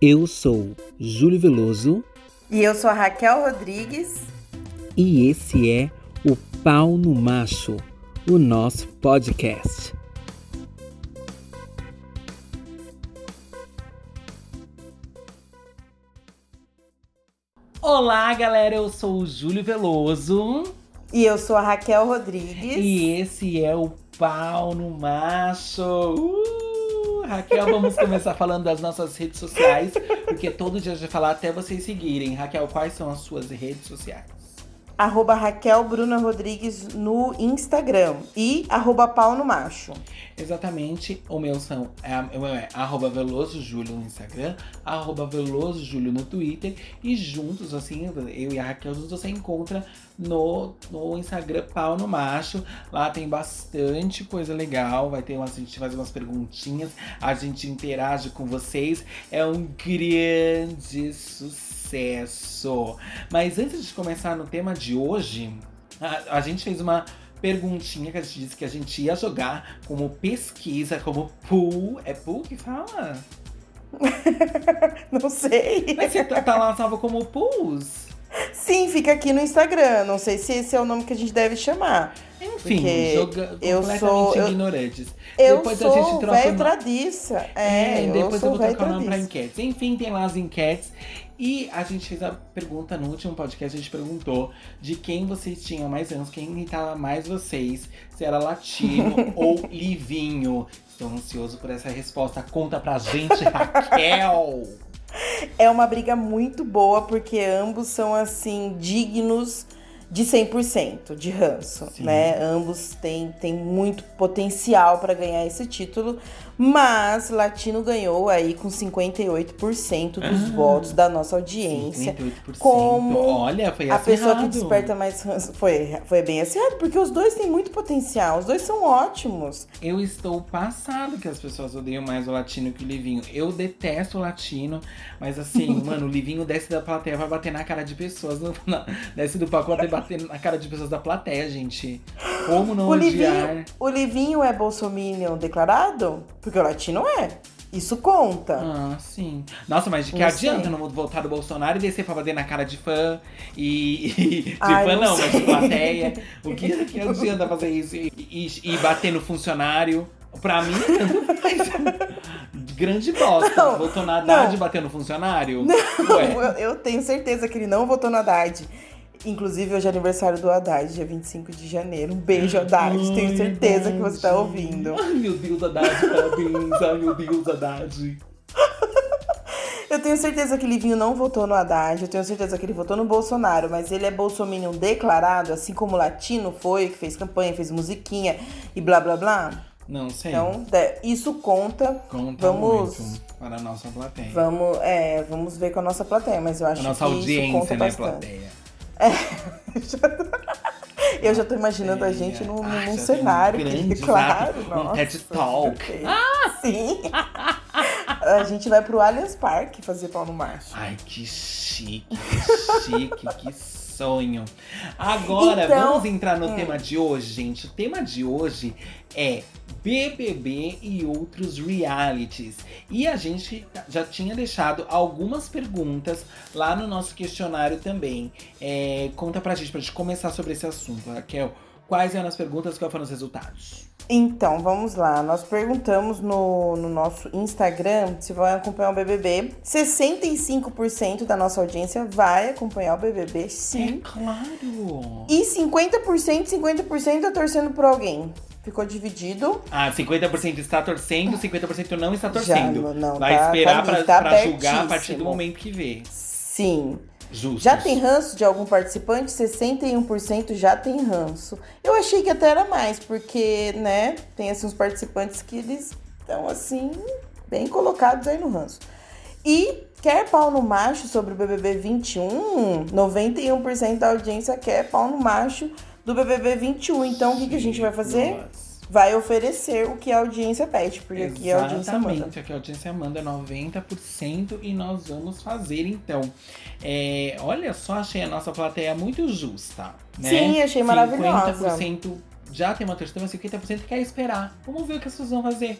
Eu sou Júlio Veloso. E eu sou a Raquel Rodrigues. E esse é o Pau no Macho, o nosso podcast. Olá, galera, eu sou o Júlio Veloso. E eu sou a Raquel Rodrigues. E esse é o Pau no Macho. Uh, Raquel, vamos começar falando das nossas redes sociais, porque todo dia a gente vai falar até vocês seguirem. Raquel, quais são as suas redes sociais? Arroba Raquel Bruna Rodrigues no Instagram e arroba pau no macho. Exatamente, o meu são é, o é arroba Veloso Júlio no Instagram, arroba Veloso Júlio no Twitter e juntos, assim, eu e a Raquel juntos você encontra no, no Instagram Pau no Macho. Lá tem bastante coisa legal, vai ter uma, a gente faz umas perguntinhas, a gente interage com vocês. É um grande sucesso sucesso. Mas antes de começar no tema de hoje, a, a gente fez uma perguntinha que a gente disse que a gente ia jogar como pesquisa, como pool. É pool que fala? Não sei. Mas você tá, tá lá salvo como pools? Sim, fica aqui no Instagram. Não sei se esse é o nome que a gente deve chamar. Enfim, joga eu sou ignorantes. Eu depois sou a gente troca velho tradiça. É, é depois eu, eu vou trocar o nome pra enquetes. Enfim, tem lá as enquetes. E a gente fez a pergunta no último podcast, a gente perguntou de quem vocês tinham mais anos, quem imitava mais vocês, se era latino ou livinho. Estou ansioso por essa resposta. Conta pra gente, Raquel! É uma briga muito boa, porque ambos são, assim, dignos de 100% de ranço, Sim. né? Ambos têm, têm muito potencial para ganhar esse título, mas Latino ganhou aí com 58% dos ah, votos da nossa audiência. 58%. Como Olha, foi a pessoa que desperta mais. Foi, foi bem acirrado, porque os dois têm muito potencial, os dois são ótimos. Eu estou passado que as pessoas odeiam mais o latino que o Livinho. Eu detesto o latino, mas assim, mano, o Livinho desce da plateia, vai bater na cara de pessoas. Não, desce do pacote bater na cara de pessoas da plateia, gente. Como não o odiar? Livinho, o Livinho é bolsominion declarado? Porque o latino é. Isso conta. Ah, sim. Nossa, mas de que não adianta sei. não voltar do Bolsonaro e descer pra bater na cara de fã e. e de Ai, fã não, não mas de plateia. o que, que adianta fazer isso? E, e, e bater no funcionário? Pra mim, grande bosta. Não, votou na Haddad e bateu no funcionário? Não, eu, eu, tenho certeza que ele não votou na Haddad. Inclusive, hoje é aniversário do Haddad, dia 25 de janeiro. Um beijo, Haddad. Ai, Tenho certeza que você tá ouvindo. Ai, meu Deus, Haddad, parabéns. Ai, meu Deus, Haddad. Eu tenho certeza que Livinho não votou no Haddad, eu tenho certeza que ele votou no Bolsonaro, mas ele é bolsominion declarado, assim como o Latino foi, que fez campanha, fez musiquinha e blá blá blá. Não sei. Então, isso conta. Conta vamos, muito para a nossa plateia. Vamos, é, vamos ver com a nossa plateia, mas eu acho a nossa que audiência, isso conta né, bastante. plateia. É. Eu já tô imaginando a gente num, ah, num cenário. Grande, claro, nossa, um TED Talk. Ah! Sim. a gente vai pro Allianz Parque fazer pau no macho. Ai, que chique, que chique, que sonho. Agora, então, vamos entrar no hum. tema de hoje, gente. O tema de hoje é BBB e outros realities. E a gente já tinha deixado algumas perguntas lá no nosso questionário também. É, conta pra gente, pra gente começar sobre esse assunto, Raquel. Quais eram as perguntas e quais foram os resultados? Então, vamos lá. Nós perguntamos no, no nosso Instagram se vai acompanhar o BBB. 65% da nossa audiência vai acompanhar o BBB, sim. É claro! E 50%, 50% tá torcendo por alguém. Ficou dividido. Ah, 50% está torcendo, 50% não está torcendo. Já, não, Vai tá, esperar tá, pra, tá julgar a partir do momento que vê. Sim. Justos. Já tem ranço de algum participante? 61% já tem ranço. Eu achei que até era mais, porque, né, tem assim uns participantes que eles estão assim, bem colocados aí no ranço. E quer pau no macho sobre o BBB 21? 91% da audiência quer pau no macho do BBB 21. Então, o que, que a gente vai fazer? Nossa. Vai oferecer o que a audiência pede, porque Exatamente, aqui a audiência manda. aqui a audiência manda 90% e nós vamos fazer então. É, olha só, achei a nossa plateia muito justa. Né? Sim, achei maravilhosa. 50% já tem uma torcida, mas 50% quer esperar. Vamos ver o que as pessoas vão fazer.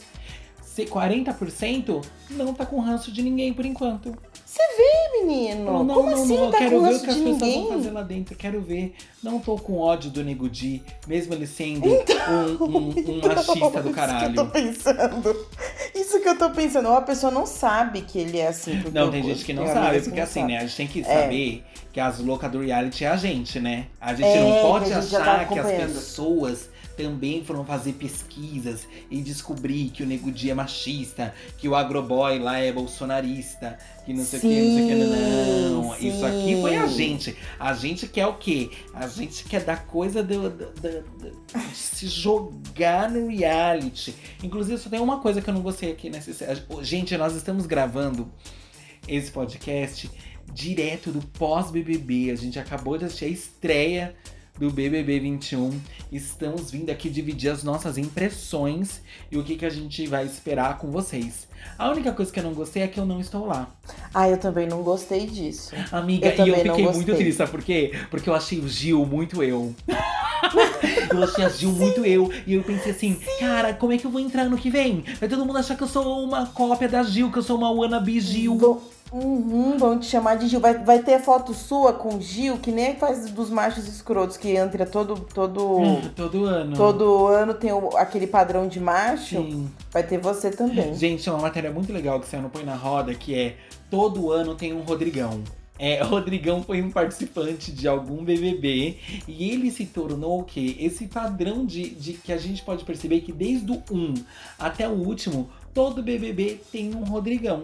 ser 40% não tá com ranço de ninguém por enquanto. Você vê, menino? Não, não, Como não, assim não. tá quero com ver o que as de pessoas ninguém? vão fazer lá dentro. Quero ver. Não tô com ódio do Nego Di, mesmo ele sendo um, um- um machista do Isso que eu tô caralho. pensando. Isso que eu tô pensando. Ou a pessoa não sabe que ele é assim. porque Não, tem gente que não sabe, porque não assim, sabem. né? A gente tem que É. saber que as loucas do reality é a gente, né? A gente É, não pode que a gente já tá achar que as pessoas também foram fazer pesquisas e descobrir que o Nego Di é machista, que o Agroboy lá é bolsonarista, que não sei o que, não sei o que. Não, Sim, isso aqui foi a gente. A gente quer o quê? A gente quer dar coisa do- do- do- de se jogar no reality. Inclusive, só tem uma coisa que eu não gostei aqui nessa. Gente, nós estamos gravando esse podcast direto do pós-BBB. A gente acabou de assistir a estreia do BBB 21. Estamos vindo aqui dividir as nossas impressões e o que, que a gente vai esperar com vocês. A única coisa que eu não gostei é que eu não estou lá. Ah, eu também não gostei disso. Amiga, Eu e eu fiquei muito triste, sabe por quê? Porque eu achei o Gil muito eu. eu achei a Gil muito eu. E eu pensei assim, cara, como é que eu vou entrar no que vem? Vai todo mundo achar que eu sou uma cópia da Gil, que eu sou uma wannabe Gil. Vão, uhum, vão te chamar de Gil. Vai, vai ter foto sua com Gil, que nem faz dos machos escrotos, que entra todo, todo, Hum, Todo ano. todo ano tem o- aquele padrão de macho. Sim. Vai ter você também. Gente, é uma matéria muito legal que saiu no Põe na Roda, que é todo ano tem um Rodrigão. É, Rodrigão foi um participante de algum BBB e ele se tornou o quê? Esse padrão de, de que a gente pode perceber que desde o 1 até o último, todo BBB tem um Rodrigão.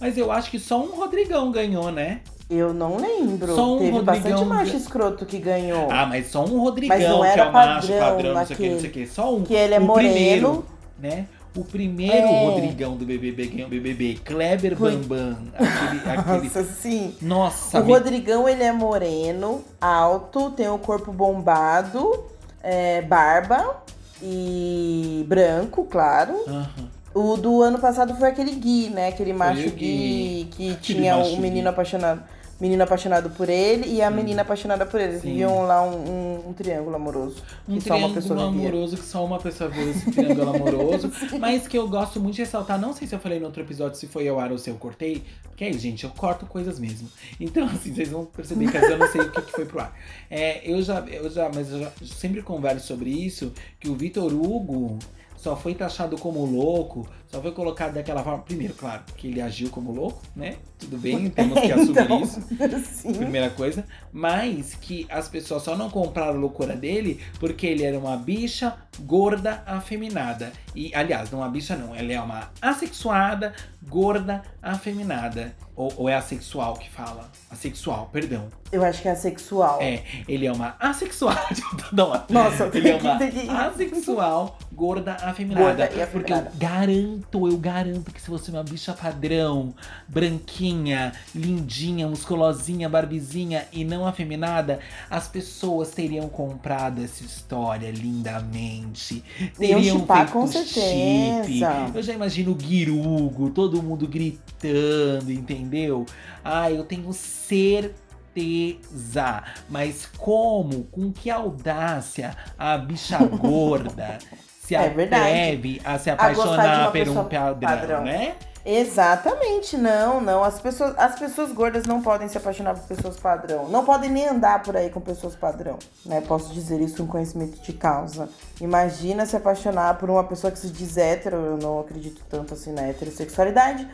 Mas eu acho que só um Rodrigão ganhou, né? Eu não lembro. Só um Teve bastante Rodrigão macho ga- escroto que ganhou. Ah, mas só um Rodrigão, Mas não que é o macho padrão padrão, não sei o que, não sei o que. Só um. que ele é o moreno. primeiro, né? O primeiro É. Rodrigão do BBB ganhou o BBB. Kleber Foi. Bambam. Aquele, aquele Nossa, sim. Nossa, O amigo. Rodrigão, ele é moreno, alto, tem o corpo bombado, é, barba e branco, claro. Aham. O do ano passado foi aquele Gui, né? Aquele macho Gui, que tinha um menino Gui. apaixonado. Menino apaixonado por ele e a menina apaixonada por ele. Eles Sim. viviam lá um, um- um triângulo amoroso. Um triângulo amoroso que só uma pessoa viu esse triângulo amoroso. mas que eu gosto muito de ressaltar. Não sei se eu falei no outro episódio se foi ao ar ou se eu cortei. Porque aí, gente, eu corto coisas mesmo. Então, assim, vocês vão perceber que às vezes eu não sei o que, que foi pro ar. É, eu já, eu já, mas eu já sempre converso sobre isso, que o Vitor Hugo só foi taxado como louco, só foi colocado daquela forma. Primeiro, claro, que ele agiu como louco, né? Tudo bem, temos que assumir Então, isso Sim. primeira coisa, mas que as pessoas só não compraram a loucura dele porque ele era uma bicha gorda afeminada. E, aliás, não uma bicha não, ela é uma assexuada, gorda afeminada. Ou, ou é assexual que fala? Assexual, perdão. Eu acho que é sexual. É, ele é uma assexual. não, Nossa, ele é uma assexual, gorda afeminada. Gorda e Porque eu afeminada. Garanto, eu garanto que se você é uma bicha padrão, branquinha, lindinha, musculosinha, barbizinha e não afeminada, as pessoas teriam comprado essa história lindamente. Iam Teriam chipar feito com chip. certeza. Eu já imagino o Guirugo, todo mundo gritando, entendeu? Ah, eu tenho certeza. Mas como, com que audácia a bicha gorda se É atreve a se A apaixonar uma por um padrão, padrão. né? Exatamente, não, não. As pessoas, as pessoas gordas não podem se apaixonar por pessoas padrão. Não podem nem andar por aí com pessoas padrão. Né? Posso dizer isso com conhecimento de causa. Imagina se apaixonar por uma pessoa que se diz hétero. Eu não acredito tanto assim na heterossexualidade.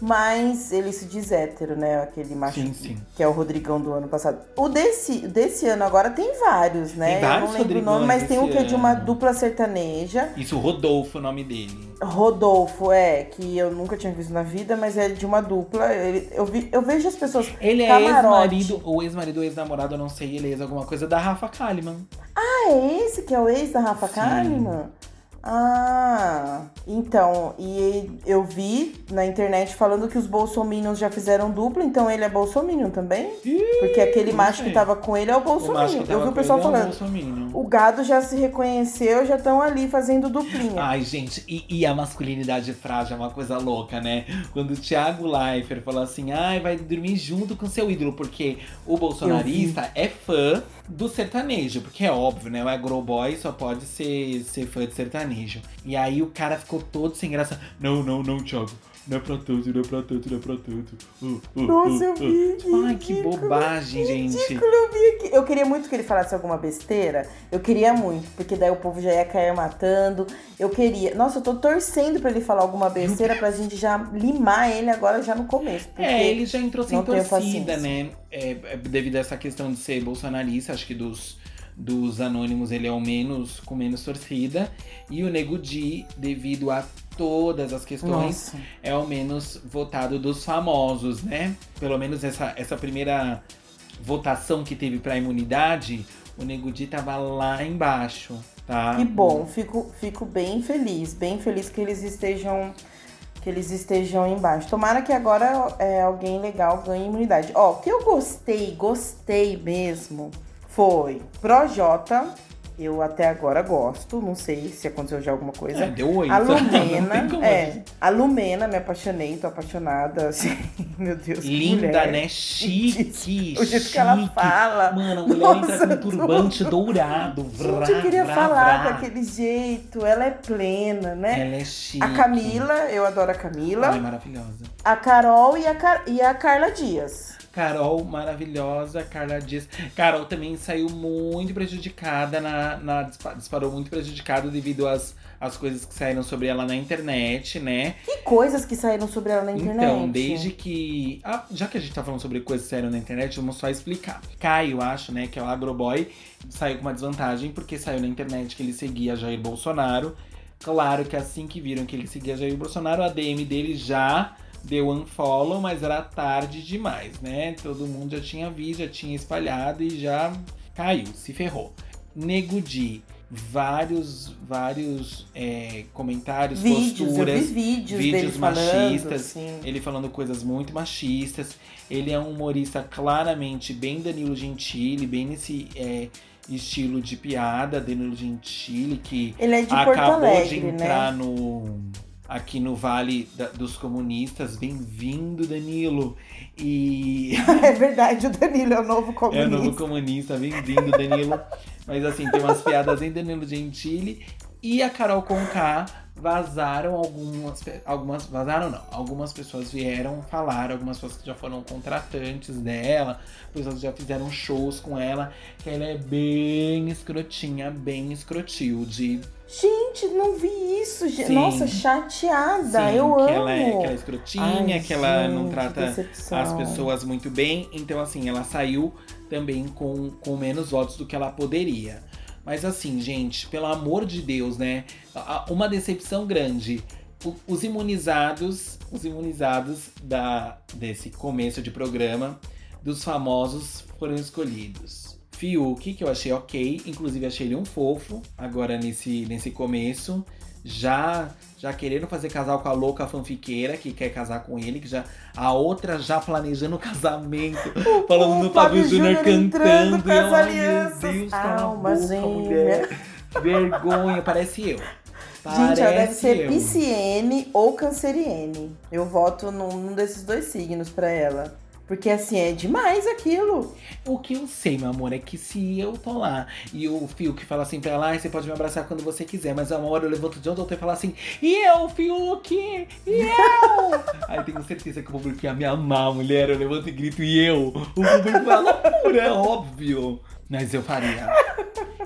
Mas ele se diz hétero, né? Aquele macho Sim, sim. que é o Rodrigão do ano passado. O desse, desse ano agora tem vários, né? Tem vários Eu não lembro o nome, mas tem um que é de uma dupla sertaneja. Isso, Rodolfo, o nome dele. Rodolfo, é, que eu nunca tinha visto na vida, mas é de uma dupla. Ele- eu, vi, eu vejo as pessoas. Ele é ex-marido, ou ex-marido ou ex-namorado, eu não sei, ele é ex alguma coisa da Rafa Kalimann. Ah, é esse que é o ex da Rafa Sim. Kalimann? Ah, então, e eu vi na internet falando que os bolsominions já fizeram dupla, então ele é bolsominion também? Porque aquele macho que tava com ele é o O bolsominion. Eu vi o pessoal é falando. bolsominion. O gado já se reconheceu, já estão ali fazendo duplinha. Ai, gente, e, e a masculinidade frágil é uma coisa louca, né? Quando o Thiago Leifert falou assim, ai, vai dormir junto com seu ídolo, porque o bolsonarista é fã do sertanejo, porque é óbvio, né? O agroboy só pode ser, ser fã de sertanejo. E aí o cara ficou todo sem graça. Não, não, não, Thiago. Não é pra tanto, não é pra tanto, não é pra tanto. Uh, uh, Nossa, uh, eu uh. vi. que Ai, que bobagem, gente. ridículo, eu vi aqui. Eu queria muito que ele falasse alguma besteira. Eu queria muito, porque daí o povo já ia cair matando. Eu queria. Nossa, eu tô torcendo pra ele falar alguma besteira pra gente já limar ele agora já no começo. É, ele já entrou sem torcida, né? É, é devido a essa questão de ser bolsonarista, acho que dos, dos anônimos ele é o menos, com menos torcida. E o Nego Di, devido a todas as questões, Nossa. é o menos votado dos famosos, né? Pelo menos essa, essa primeira votação que teve pra imunidade, o Nego Di tava lá embaixo, tá? Que bom, fico, fico bem feliz, bem feliz que eles estejam que eles estejam embaixo. Tomara que agora é, alguém legal ganhe imunidade. Ó, o que eu gostei, gostei mesmo, foi Projota. Eu até agora gosto, não sei se aconteceu já alguma coisa. É, deu oito. A tem Lumena, é, a Lumena, me apaixonei, tô apaixonada, assim, meu Deus. Linda, mulher. né? Chique, O jeito que ela fala. Mano, a mulher Nossa, entra com um turbante dourado. Vrá, Gente, eu queria vrá, falar vrá. daquele jeito, ela é plena, né? Ela é chique. A Camila, eu adoro a Camila. Ai, maravilhosa. A Carol e a, Car- e a Carla Dias. Carol, maravilhosa. Carla Dias. Carol também saiu muito prejudicada, na, na- dispa- disparou muito prejudicada devido às, às coisas que saíram sobre ela na internet, né? Que coisas que saíram sobre ela na internet. Então, desde que. ah, já que a gente tá falando sobre coisas que saíram na internet, vamos só explicar. Caio, acho, né, que é o agroboy, saiu com uma desvantagem porque saiu na internet que ele seguia Jair Bolsonaro. Claro que assim que viram que ele seguia Jair Bolsonaro, a DM dele já deu unfollow, mas era tarde demais, né? Todo mundo já tinha visto, já tinha espalhado e já caiu, se ferrou. Nego Di, vários, vários é, comentários, Vídeos, posturas vídeos, vídeos falando, machistas, assim. ele falando coisas muito machistas. Ele é um humorista claramente bem Danilo Gentili, bem nesse é, estilo de piada, Danilo Gentili, que Ele é de acabou Alegre, de entrar né? no aqui no Vale da- dos Comunistas. Bem-vindo, Danilo. E É verdade, o Danilo é o novo é o comunista. novo comunista, bem-vindo, Danilo. Mas assim, tem umas piadas em Danilo Gentili e a Carol Conká vazaram algumas, algumas vazaram não, algumas pessoas vieram falar, algumas pessoas que já foram contratantes dela, pessoas que já fizeram shows com ela, que ela é bem escrotinha, bem escrotilde. Gente, não vi isso. gente. Sim. Nossa, chateada. Sim, eu que amo. ela é, que ela é escrotinha, Ai, que ela não gente, trata decepção. as pessoas muito bem. Então, assim, ela saiu também com, com menos votos do que ela poderia. Mas assim, gente, pelo amor de Deus, né? Uma decepção grande. Os imunizados, os imunizados da, desse começo de programa, dos famosos, foram escolhidos. Fiuk, que eu achei ok, inclusive achei ele um fofo, agora nesse, nesse começo. Já já querendo fazer casal com a louca fanfiqueira que quer casar com ele, que já a outra já planejando o casamento, falando o no Fábio Júnior cantando. com as alianças. Meu Deus, cala a Alma boca, gêmea. mulher. Vergonha, parece eu. Gente, ela deve Parece ser eu. pisciene ou canceriene. Eu voto num, num desses dois signos pra ela. Porque assim, é demais aquilo. O que eu sei, meu amor, é que se eu tô lá e o Fiuk fala assim pra ela, "Ai, você pode me abraçar quando você quiser, mas uma hora eu levanto de onde eu tô e falo assim, e eu, Fiuk? E eu? Aí tenho certeza que o público ia me amar, mulher. Eu levanto e grito, e eu? O público fala, loucura, é óbvio. Mas eu faria.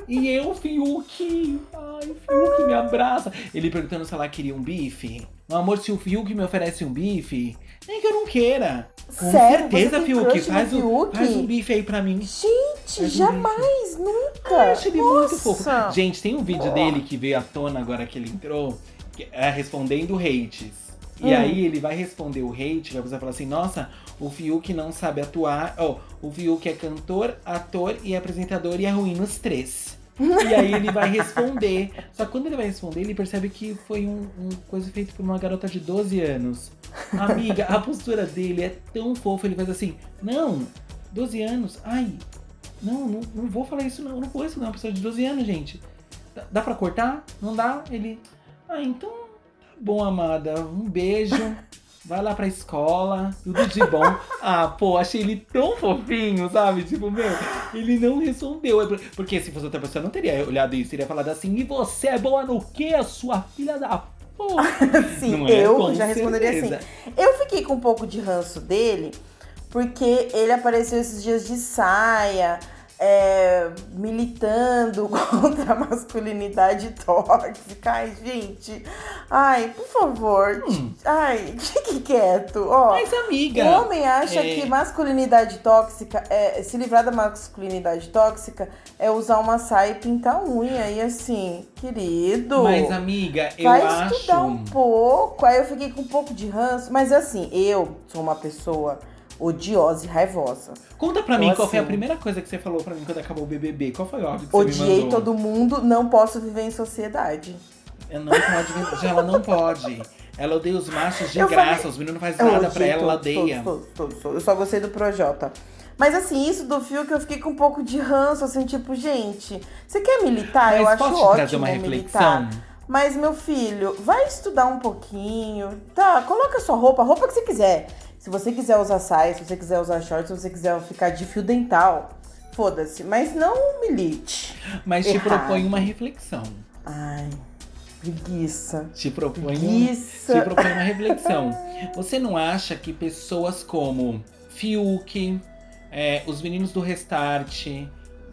E eu, Fiuk? Ai, Fiuk, me abraça. Ele perguntando se ela queria um bife. Meu amor, se o Fiuk me oferece um bife, nem que eu não queira. Com Sério? certeza, Fiuk. Faz, o- Fiuk? faz um bife aí pra mim. Gente, um jamais, nunca. Eu acho ele muito fofo. Gente, tem um vídeo dele que veio à tona agora que ele entrou, que é respondendo hates. E Hum. aí ele vai responder o hate, vai falar assim, nossa, o Fiuk não sabe atuar. Ó, o Fiuk é cantor, ator e apresentador e é ruim nos três. E aí ele vai responder. Só que quando ele vai responder, ele percebe que foi um, um coisa feita por uma garota de 12 anos. Amiga, a postura dele é tão fofa, ele faz assim, não, 12 anos, ai, não, não, não vou falar isso não, não vou isso não, uma pessoa de 12 anos, gente. Dá, dá pra cortar? Não dá? Ele, ah, então, tá bom, amada, um beijo. Vai lá pra escola, tudo de bom. ah, pô, achei ele tão fofinho, sabe? Tipo, meu, ele não respondeu. É porque se fosse outra pessoa, não teria olhado isso, teria falado assim: e você é boa no quê, sua filha da porra? Sim, é? eu já responderia assim. Eu fiquei com um pouco de ranço dele, porque ele apareceu esses dias de saia é, militando contra a masculinidade tóxica. Ai, gente. Ai, por favor. Hum. Ai, fique quieto. Ó, Mas, amiga. O homem acha é... que masculinidade tóxica, é, se livrar da masculinidade tóxica, é usar uma saia e pintar unha. E assim, querido. Mas, amiga, eu vai acho. Vai estudar um pouco. Aí eu fiquei com um pouco de ranço. Mas assim, eu sou uma pessoa odiosa e raivosa. Conta pra então, mim qual foi a assim, primeira coisa que você falou pra mim quando acabou o BBB. Qual foi o óbvio que você Odiei todo mundo, não posso viver em sociedade. Ela não pode, ela não pode. Ela odeia os machos de eu graça, falei, os meninos não fazem nada pra ela, ela odeia. Todos, todos, todos, eu só gostei do Projota. Mas assim, isso do fio que eu fiquei com um pouco de ranço, assim, tipo, gente, você quer militar? Mas eu acho ótimo trazer uma reflexão? militar. Mas, meu filho, vai estudar um pouquinho. Tá, coloca sua roupa, a roupa que você quiser. Se você quiser usar saia, se você quiser usar shorts, se você quiser ficar de fio dental, foda-se. Mas não milite. Mas te propõe uma reflexão. Ai, preguiça. Te propõe, preguiça. Um, te propõe uma reflexão. Você não acha que pessoas como Fiuk, é, os meninos do Restart,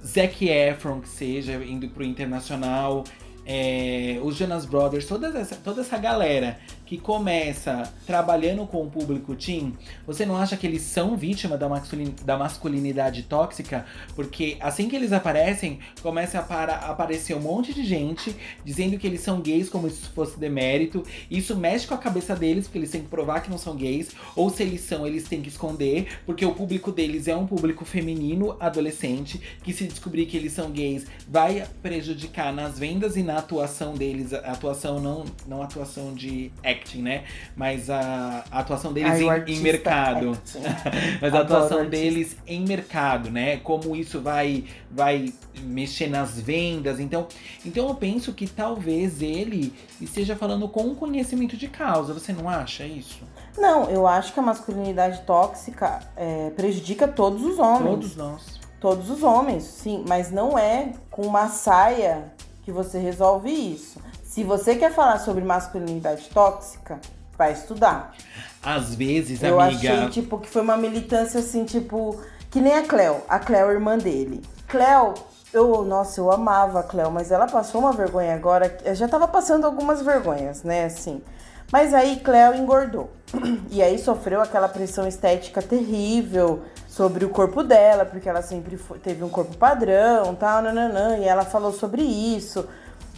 Zac Efron, que seja, indo pro internacional, é, os Jonas Brothers, toda essa, toda essa galera que começa trabalhando com o público teen, você não acha que eles são vítima da, masculin da masculinidade tóxica? Porque assim que eles aparecem, começa a aparecer um monte de gente dizendo que eles são gays como se fosse demérito. Isso mexe com a cabeça deles, porque eles têm que provar que não são gays. Ou se eles são, eles têm que esconder, porque o público deles é um público feminino, adolescente, que se descobrir que eles são gays, vai prejudicar nas vendas e na atuação deles. Atuação não, não atuação de acting, né? Mas a, a atuação deles Ai, em, em, mercado. Mas a atuação deles em mercado, né? Como isso vai, vai mexer nas vendas. Então, então eu penso que talvez ele esteja falando com conhecimento de causa. Você não acha isso? Não, eu acho que a masculinidade tóxica é, prejudica todos os homens. Todos nós. Todos os homens, sim, mas não é com uma saia que você resolve isso. Se você quer falar sobre masculinidade tóxica, vai estudar. Às vezes, eu amiga. Eu achei, tipo, que foi uma militância assim, tipo. Que nem a Cleo. A Cleo irmã dele. Cleo, eu, nossa, eu amava a Cleo, mas ela passou uma vergonha agora. Eu já tava passando algumas vergonhas, né, assim. Mas aí Cleo engordou. E aí sofreu aquela pressão estética terrível sobre o corpo dela, porque ela sempre foi, teve um corpo padrão, tal, nananã, e ela falou sobre isso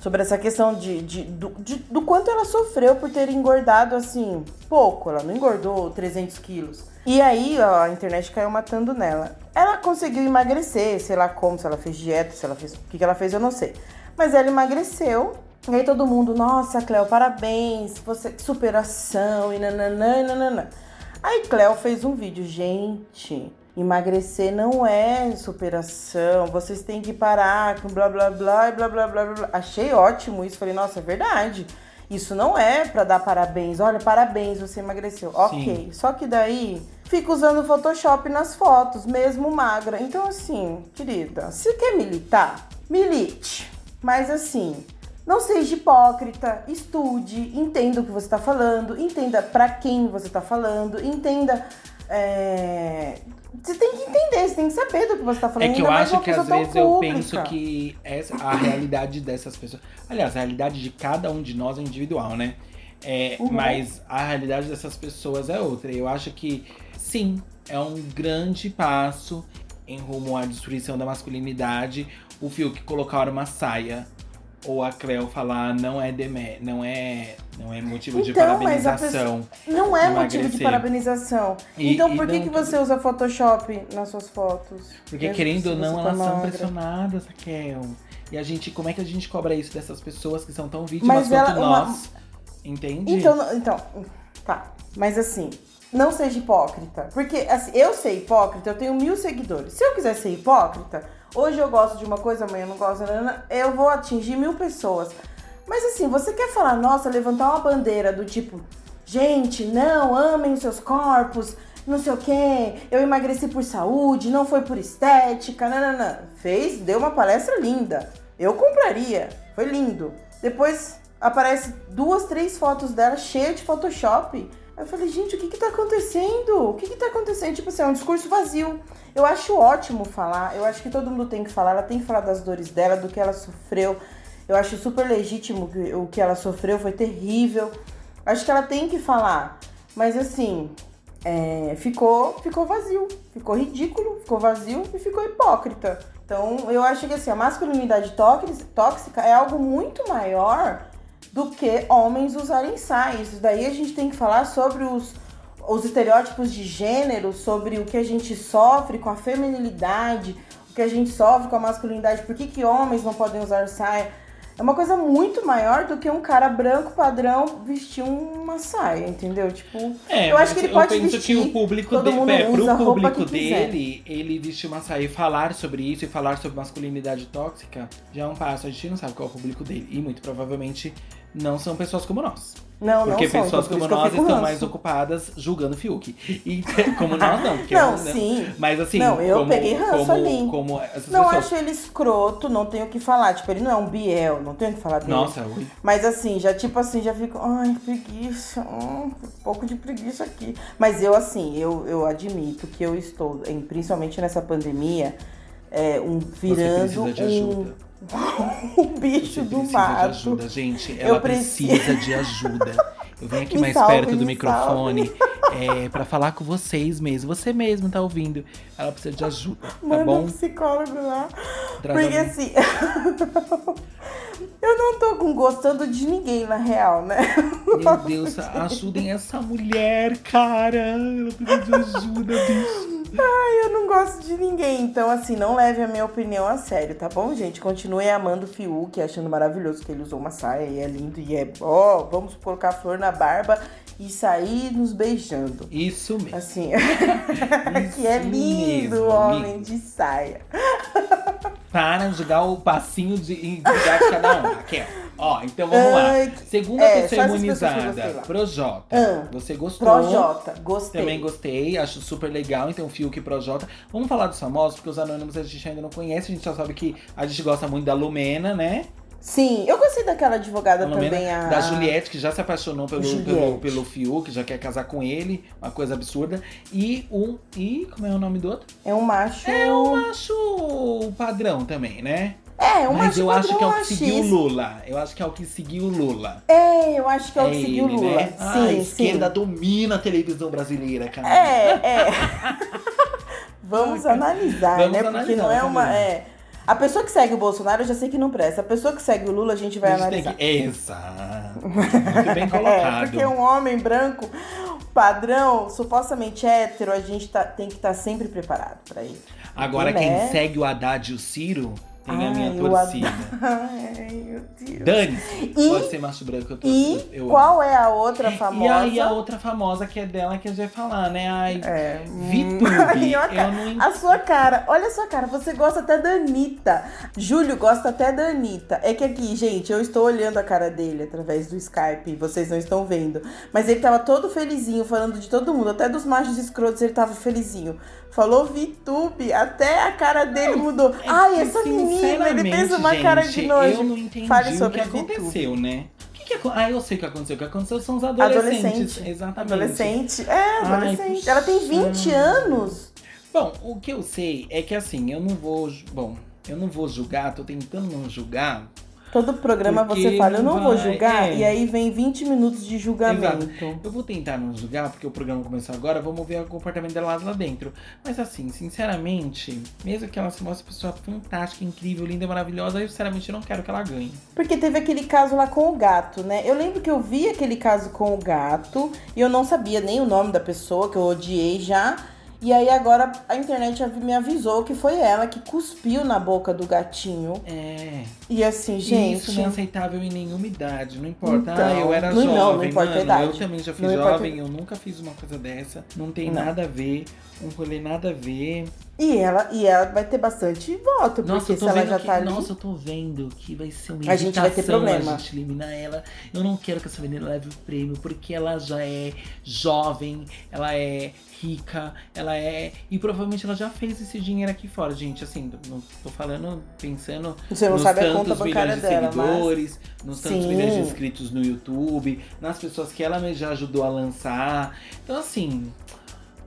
sobre essa questão de, de, do, de, do quanto ela sofreu por ter engordado assim, pouco. Ela não engordou 300 quilos. E aí, ó, a internet caiu matando nela. Ela conseguiu emagrecer, sei lá como, se ela fez dieta, se ela fez. O que, que ela fez, eu não sei. Mas ela emagreceu. E aí todo mundo, nossa, Cleo, parabéns, você superação e nananã e nananã. Aí Cleo fez um vídeo, gente. Emagrecer não é superação, vocês têm que parar com blá blá blá e blá blá blá blá. Achei ótimo isso, falei, nossa, é verdade. Isso não é para dar parabéns. Olha, parabéns, você emagreceu. Sim. Ok. Só que daí fica usando Photoshop nas fotos, mesmo magra. Então, assim, querida, se quer militar, milite. Mas assim, não seja hipócrita, estude, entenda o que você está falando, entenda para quem você está falando, entenda é, você tem que entender, você tem que saber do que você tá falando. É que eu acho que às vezes eu penso que essa, a realidade dessas pessoas. Aliás, a realidade de cada um de nós é individual, né? É, uhum. Mas a realidade dessas pessoas é outra. Eu acho que sim, é um grande passo em rumo à destruição da masculinidade. O Fiuk colocar uma saia ou a Cleo falar não é demé, não é, não é motivo então, de parabenização. não é motivo de parabenização. E, então por que, que você usa Photoshop nas suas fotos? Porque querendo ou não, elas são pressionadas, Raquel. E a gente, como é que a gente cobra isso dessas pessoas que são tão vítimas Mas quanto ela, nós? Uma... Entende? Então, então, tá. Mas assim, não seja hipócrita. Porque assim, eu ser hipócrita, eu tenho mil seguidores. Se eu quiser ser hipócrita, hoje eu gosto de uma coisa, amanhã eu não gosto, eu vou atingir mil pessoas. Mas assim, você quer falar, nossa, levantar uma bandeira do tipo, gente, não, amem os seus corpos, não sei o quê, eu emagreci por saúde, não foi por estética, não. Fez, deu uma palestra linda. Eu compraria, foi lindo. Depois aparece duas, três fotos dela cheia de Photoshop. Eu falei, gente, o que que tá acontecendo? O que que tá acontecendo? Tipo assim, é um discurso vazio. Eu acho ótimo falar, eu acho que todo mundo tem que falar, ela tem que falar das dores dela, do que ela sofreu. Eu acho super legítimo o que ela sofreu, foi terrível. Acho que ela tem que falar. Mas assim, é, ficou, ficou vazio, ficou ridículo, ficou vazio e ficou hipócrita. Então, eu acho que assim, a masculinidade tóxica é algo muito maior do que homens usarem saias. Daí a gente tem que falar sobre os, os estereótipos de gênero, sobre o que a gente sofre com a feminilidade, o que a gente sofre com a masculinidade, por que, que homens não podem usar saia. É uma coisa muito maior do que um cara branco padrão vestir uma saia, entendeu? Tipo, é, eu acho que ele pode vestir. Eu penso que o público dele, é, pro público dele, ele vestir uma saia e falar sobre isso e falar sobre masculinidade tóxica já é um passo. A gente não sabe qual é o público dele e muito provavelmente não são pessoas como nós. Não, porque não são, pessoas então, como nós estão mais ocupadas julgando Fiuk. E como nós não. Porque não, sim. Mas assim. Não, eu como, peguei ranço como, ali. Como não pessoas... acho ele escroto, não tenho o que falar. Tipo, ele não é um Biel, não tenho o que falar dele. Nossa, ui. Mas assim, já tipo assim, já fico. Ai, preguiça. Hum, um pouco de preguiça aqui. Mas eu, assim, eu, eu admito que eu estou, em, principalmente nessa pandemia, é, um, virando um o bicho Você do mato. de ajuda, gente. Ela preciso... precisa de ajuda. Eu venho aqui Me mais salve, perto do microfone é, para falar com vocês mesmo. Você mesmo tá ouvindo. Ela precisa de ajuda, tá Manda bom? um psicólogo lá. Traz Porque assim. eu não tô com gostando de ninguém, na real, né? Meu Deus, ajudem essa mulher, cara. Ela precisa de ajuda, bicho. Ai, eu não gosto de ninguém. Então, assim, não leve a minha opinião a sério, tá bom, gente? Continue amando o Fiuk, achando maravilhoso que ele usou uma saia e é lindo e é. Ó, vamos colocar flor na barba e sair nos beijando. Isso mesmo. Assim, que é Isso lindo mesmo, homem de saia. Para de jogar o passinho de, dar de cada um, Raquel. Ó, então vamos Ai, lá. Segunda é, pessoa imunizada. Projota. Ah, Você gostou? Projota, gostei. Também gostei, acho super legal. Então, Fiuk e Projota. Vamos falar dos famosos, porque os anônimos a gente ainda não conhece. A gente só sabe que a gente gosta muito da Lumena, né? Sim, eu gostei daquela advogada Lumena, também, a. Da Juliette, que já se apaixonou pelo, pelo, pelo Fiuk, já quer casar com ele. Uma coisa absurda. E um. E como é o nome do outro? É um macho. É um macho padrão também, né? É, um Mas eu acho que é o que seguiu o. Lula. Eu acho que é o que seguiu o Lula. É, eu acho que é o que seguiu o ele, Lula. né? Ah, Sim, a sim. esquerda domina a televisão brasileira, cara. É, é. Vamos analisar, Vamos né? Porque analisar, não é uma. É. A pessoa que segue o Bolsonaro, eu já sei que não presta. A pessoa que segue o Lula, a gente vai a gente tem analisar. que... Exato. Muito bem É, colocado. porque um homem branco, padrão, supostamente hétero, a gente tá- tem que estar sempre preparado pra isso. Agora, Né? quem segue o Haddad e o Ciro tem a minha Ai, torcida. Ai, meu Deus. Dani, E- pode ser macho branco, eu tô. E eu qual é a outra amo. famosa? E aí a outra famosa que é dela que a gente vai falar, né? Ai, É. Ai, eu cara. não A sua cara, olha a sua cara, você gosta até da Anitta. Júlio gosta até da Anitta. É que aqui, gente, eu estou olhando a cara dele através do Skype, vocês não estão vendo. Mas ele tava todo felizinho, falando de todo mundo, até dos machos escrotos ele tava felizinho. Falou VTube, até a cara dele mudou. É Ai, essa menina, ele fez uma cara de gente, nojo. Eu não entendi Fale o que sobre aconteceu, né? O que que acon- ah, eu sei o que aconteceu. O que aconteceu são os adolescentes. Adolescente. Exatamente. Adolescente. É, adolescente. puxa. Ela tem 20 anos. Bom, o que eu sei é que assim, eu não vou. Bom, eu não vou julgar, tô tentando não julgar. Todo programa Porque você fala, eu não vou vai- julgar, é. e aí vem 20 minutos de julgamento. Eu vou tentar não julgar, porque o programa começou agora, vamos ver o comportamento dela lá dentro. Mas assim, sinceramente, mesmo que ela se mostre pessoa fantástica, incrível, linda, maravilhosa, eu sinceramente não quero que ela ganhe. Porque teve aquele caso lá com o gato, né? Eu lembro que eu vi aquele caso com o gato e eu não sabia nem o nome da pessoa, que eu odiei já. E aí agora a internet me avisou que foi ela que cuspiu na boca do gatinho. É. E assim, gente. Isso não é aceitável em nenhuma idade, não importa. Então, ah, eu era não- jovem, não, não importa a mano. idade. Eu também já fui Não importa- jovem, eu nunca fiz uma coisa dessa. Não tem Não. nada a ver, um rolê nada a ver. E ela, e ela vai ter bastante voto, Nossa, porque se ela já que, tá ali. nossa, eu tô vendo que vai ser uma A gente vai ter problema. a gente eliminar ela. Eu não quero que essa menina leve o prêmio, porque ela já é jovem, ela é rica, ela é. E provavelmente ela já fez esse dinheiro aqui fora, gente. Assim, não tô falando, pensando Você não nos sabe tantos milhões de dela, mas. seguidores, nos tantos Sim. milhões de inscritos no YouTube, nas pessoas que ela já ajudou a lançar. Então, assim,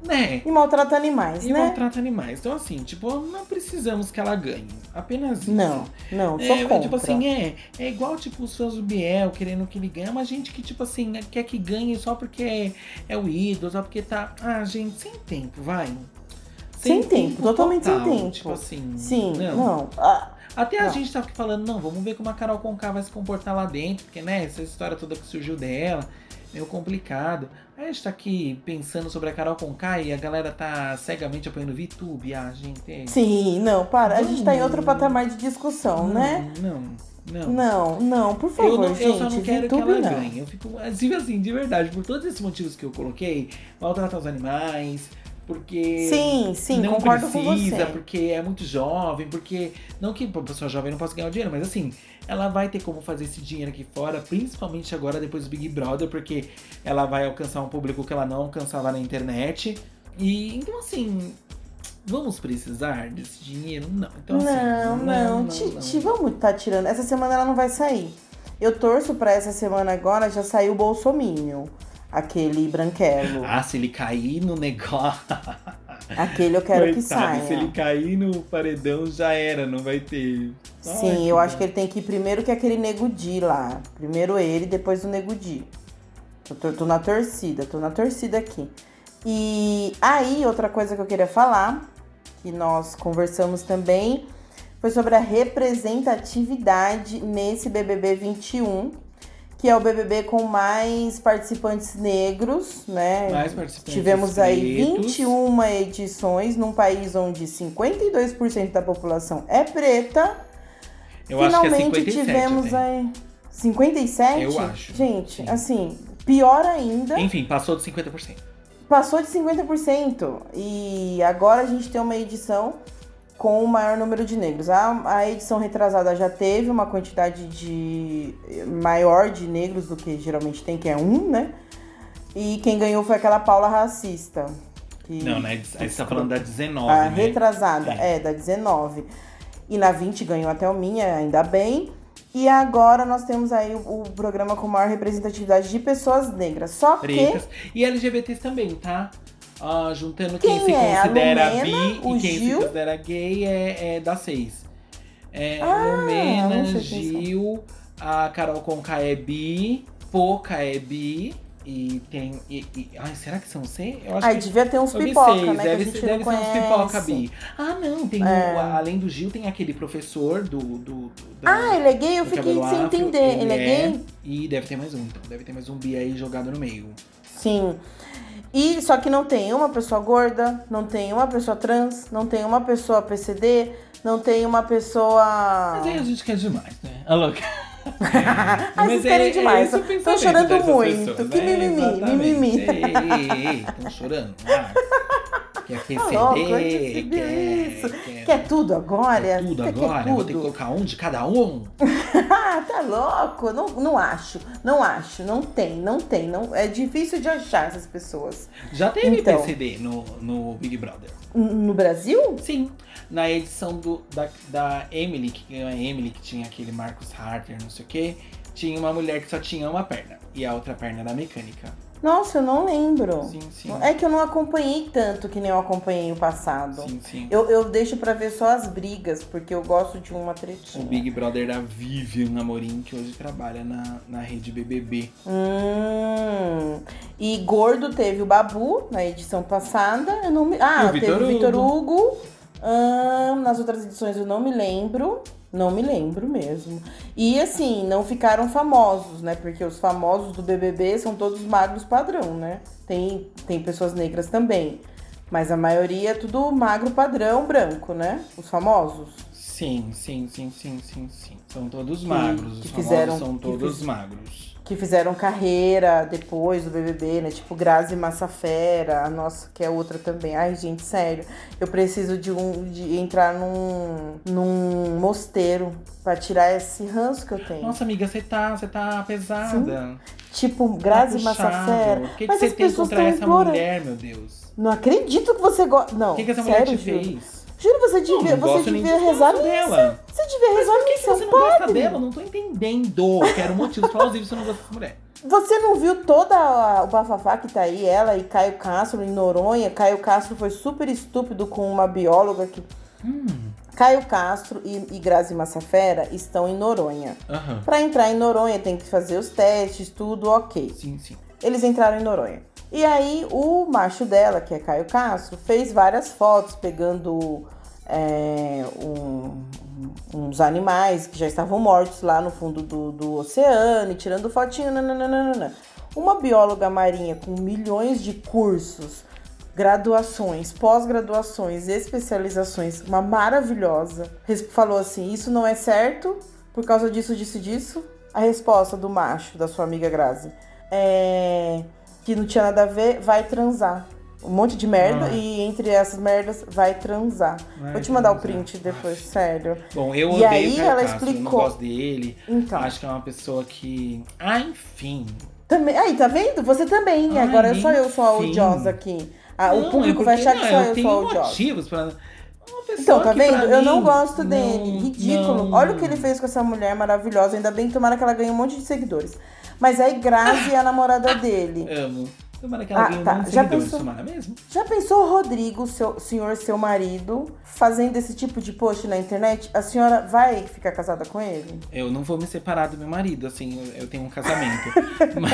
né? E maltrata animais, E né? maltrata animais. Então, assim, tipo, não precisamos que ela ganhe. Apenas isso. Não, não, sou É, contra. tipo assim, é, é igual, tipo, os fãs do Biel querendo que ele ganhe, mas gente que, tipo assim, quer que ganhe só porque é, é o ídolo, só porque tá. Ah, gente, sem tempo, vai. Sem tempo, totalmente sem total, tempo. Tipo assim. Sim, não. Ah, Até a Não. gente tá aqui falando, não, vamos ver como a Carol Conká vai se comportar lá dentro, porque, né, essa história toda que surgiu dela, meio complicado. A gente tá aqui pensando sobre a Carol Conká e a galera tá cegamente apoiando o VTube. Ah, gente. sim, não, para. A gente tá em outro patamar de discussão, né? Não, não. Não, não, por favor, Eu, não, gente. eu só não quero que ela não. ganhe. Eu fico assim, assim, de verdade, por todos esses motivos que eu coloquei, maltratar os animais, porque Sim, sim, não concordo com precisa, você. porque é muito jovem, porque não que a pessoa jovem não possa ganhar o dinheiro, mas assim, ela vai ter como fazer esse dinheiro aqui fora, principalmente agora depois do Big Brother, porque ela vai alcançar um público que ela não alcançava na internet. E então assim, vamos precisar desse dinheiro? Não. Então, assim, não, não, Titi, vamos tá tirando. Essa semana ela não vai sair. Eu torço pra essa semana agora já sair o Bolsominho. Aquele branquelo. Ah, se ele cair no negócio. Aquele eu quero que Coitado, saia. Se ele cair no paredão, já era, não vai ter. Sim, eu acho que ele tem que ir primeiro que aquele Nego Di lá. Primeiro ele, depois o Nego Di. Eu tô, tô na torcida, tô na torcida aqui. E aí, outra coisa que eu queria falar, que nós conversamos também, foi sobre a representatividade nesse BBB 21, que é o BBB com mais participantes negros, né? Mais participantes Tivemos aí pretos. 21 edições num país onde 52% da população é preta. Eu acho que é Finalmente 57. tivemos até. aí 57? Eu acho, Gente, sim. assim, pior ainda, Enfim, passou de 50%. passou de 50%. E agora a gente tem uma edição com o maior número de negros. A, a edição retrasada já teve uma quantidade de maior de negros do que geralmente tem, que é um, né? E quem ganhou foi aquela Paula racista. que- Não, né? Aí você tá falando da 19, a né? retrasada, é. da 19. E na 20 ganhou até o Minha, ainda bem. E agora nós temos aí o, o programa com maior representatividade de pessoas negras. Só que Pretas. E LGBTs também, tá? Ah, juntando Quem quem, se é? Considera Lumena, bi e quem Gil? se considera gay é, é da 6. É Ah, Lumena. Gil, a Carol Conká é bi, Poca é bi. E tem. E, e- ai, será que são C? Eu acho Ai, que devia ter uns pipoca, seis, né? Deve, que a gente ser, não deve ser uns pipoca bi. Ah, não, tem É. o, além do Gil, tem aquele professor do. do, do da- Ah, ele é gay? Eu do fiquei sem afro, entender. Ele, é gay? E deve ter mais um, então. Deve ter mais um bi aí jogado no meio. Sim. E só que não tem uma pessoa gorda, não tem uma pessoa trans, não tem uma pessoa PCD, não tem uma pessoa. Mas aí a gente quer demais, né? A louca. Ah, vocês querem demais. esse o Tão pensamento chorando muito. pessoas, Que né? mimimi, Exatamente. mimimi. Ei, ei, ei, estão chorando. Ah, quer PCD, Tá viu quer, isso? quer, Quer tudo agora? quer tudo Quer- quer agora? Vou ter que tudo? colocar um de cada um? Tá louco? Não, não acho, não acho, não tem, não tem. Não, é difícil de achar essas pessoas. Já teve Então. PCD no, no Big Brother. No Brasil? Sim. Na edição do, da, da Emily, que ganhou a Emily, que tinha aquele Marcus Harter, não sei o quê, tinha uma mulher que só tinha uma perna. E a outra perna era mecânica. Nossa, eu não lembro. Sim, sim. É que eu não acompanhei tanto que nem eu acompanhei o passado. Sim, sim. Eu, eu deixo pra ver só as brigas, porque eu gosto de uma O tretinha. Big Brother da Vivian Amorim, que hoje trabalha na, na rede BBB. Hum. E gordo teve o Babu na edição passada. Eu não me... Ah, o teve Vitor o Vitor Hugo. Hum, nas outras edições eu não me lembro. Não me lembro mesmo. E assim, não ficaram famosos, né? Porque os famosos do BBB são todos magros padrão, né? Tem, tem pessoas negras também. Mas a maioria é tudo magro padrão branco, né? Os famosos. Sim, sim, sim, sim, sim, sim. São todos magros. que Os fizeram- famosos são que todos fiz- magros. Que fizeram carreira depois do BBB, né? Tipo Grazi Massafera, a nossa, que é outra também. Ai, gente, sério. Eu preciso de um de entrar num, num mosteiro pra tirar esse ranço que eu tenho. Nossa, amiga, você tá, você tá pesada. tipo, Grazi tá. Massafera. O que, que você as tem contra essa implorando. mulher, meu Deus? Não acredito que você gosta. Não, O que, que essa mulher sério, te Júlio. fez? Juro, você Não, devia, não você gosto nem devia de rezar missa. dela. Você devia rezar Por que, que você não gosta padre. dela? Eu não tô entendendo. Quero motivos plausíveis você não gosta dessa mulher. Você não viu toda a- o bafafá que tá aí, ela e Caio Castro em Noronha? Caio Castro foi super estúpido com uma bióloga que. Hum, Caio Castro e, e Grazi Massafera estão em Noronha. aham. Pra entrar em Noronha tem que fazer os testes, tudo ok. Sim, sim. Eles entraram em Noronha. E aí o macho dela, que é Caio Castro, fez várias fotos pegando é, um- uns animais que já estavam mortos lá no fundo do, do oceano, e tirando fotinho. nananana. Uma bióloga marinha com milhões de cursos, graduações, pós-graduações, especializações, uma maravilhosa, falou assim: Isso não é certo por causa disso, disso, disso. A resposta do macho, da sua amiga Grazi, é que não tinha nada a ver, vai transar. Um monte de merda Ah. e entre essas merdas vai transar. Vai Vou te mandar o transar. print depois, sério. Bom, eu E odeio aí o ela Castro, eu não explicou. gosto dele. Então, Acho que é uma pessoa que... Ah, enfim. também, aí, tá vendo? Você também. Ai, Agora só eu sou a odiosa aqui. Ah, Não, o público é vai achar que só eu eu sou a odiosa. motivos pra... Então, tá vendo? Eu não gosto não- dele. Ridículo. Olha o que ele fez com essa mulher maravilhosa. Ainda bem que tomara que ela ganhe um monte de seguidores. Mas aí Grazi é a namorada dele. Amo. Tomara que ela Ah, ganhe um tá. de Já pensou? tomara mesmo. Já pensou o Rodrigo, seu senhor, seu marido, fazendo esse tipo de post na internet? A senhora vai ficar casada com ele? Eu não vou me separar do meu marido, assim, eu- eu tenho um casamento. Mas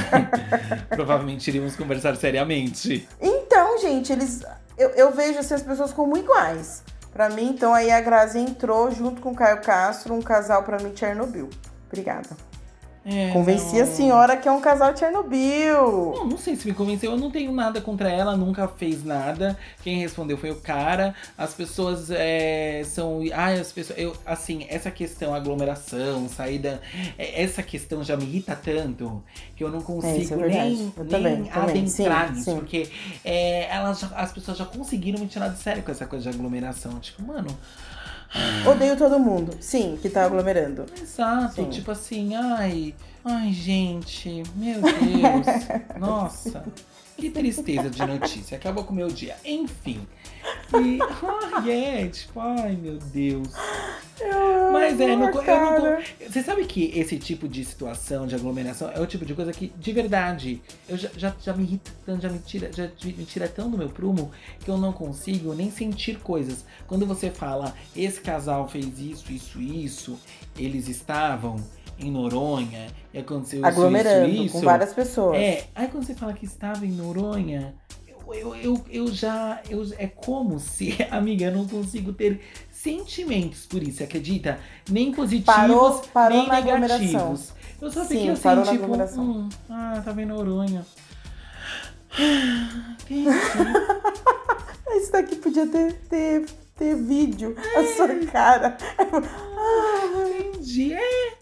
provavelmente iríamos conversar seriamente. Então, gente, eles. Eu, eu vejo assim, as pessoas como iguais. Pra mim, então, aí a Grazi entrou junto com o Caio Castro, um casal pra mim Chernobyl. Obrigada. É, Convenci não- a senhora que é um casal Chernobyl. Não, não sei se me convenceu. Eu não tenho nada contra ela, nunca fez nada. Quem respondeu foi o cara. As pessoas é, são. Ai, as pessoas. Eu, assim, essa questão, aglomeração, saída. é, Essa questão já me irrita tanto que eu não consigo isso é verdade. nem, Eu nem também, também. adentrar Sim, nisso. sim. Porque é, elas as pessoas já conseguiram me tirar de sério com essa coisa de aglomeração. Tipo, mano. Odeio todo mundo. Sim, que tá aglomerando. Exato, Sim. tipo assim, ai, ai, gente, meu Deus, nossa, que tristeza de notícia, acabou com o meu dia. Enfim, e, ai, é, tipo, ai, meu Deus. Mas é, não, eu não Você sabe que esse tipo de situação, de aglomeração, é o tipo de coisa que, de verdade, eu já, já, já me irrita tanto, já me tira, já me tira tão do meu prumo que eu não consigo nem sentir coisas. Quando você fala, esse casal fez isso, isso, isso, eles estavam em Noronha e aconteceu isso, Aglomerando isso, isso. com várias pessoas. É, aí quando você fala que estava em Noronha, eu, eu, eu, eu já. Eu, é como se, amiga, eu não consigo ter sentimentos por isso, acredita? Nem positivos, Parou- parou nem negativos. Eu só Sim, fiquei assim, parou na tipo, hum, ah, tava em Noronha. Entendi. Isso daqui podia ter, ter, ter vídeo, a sua cara. Entendi. É.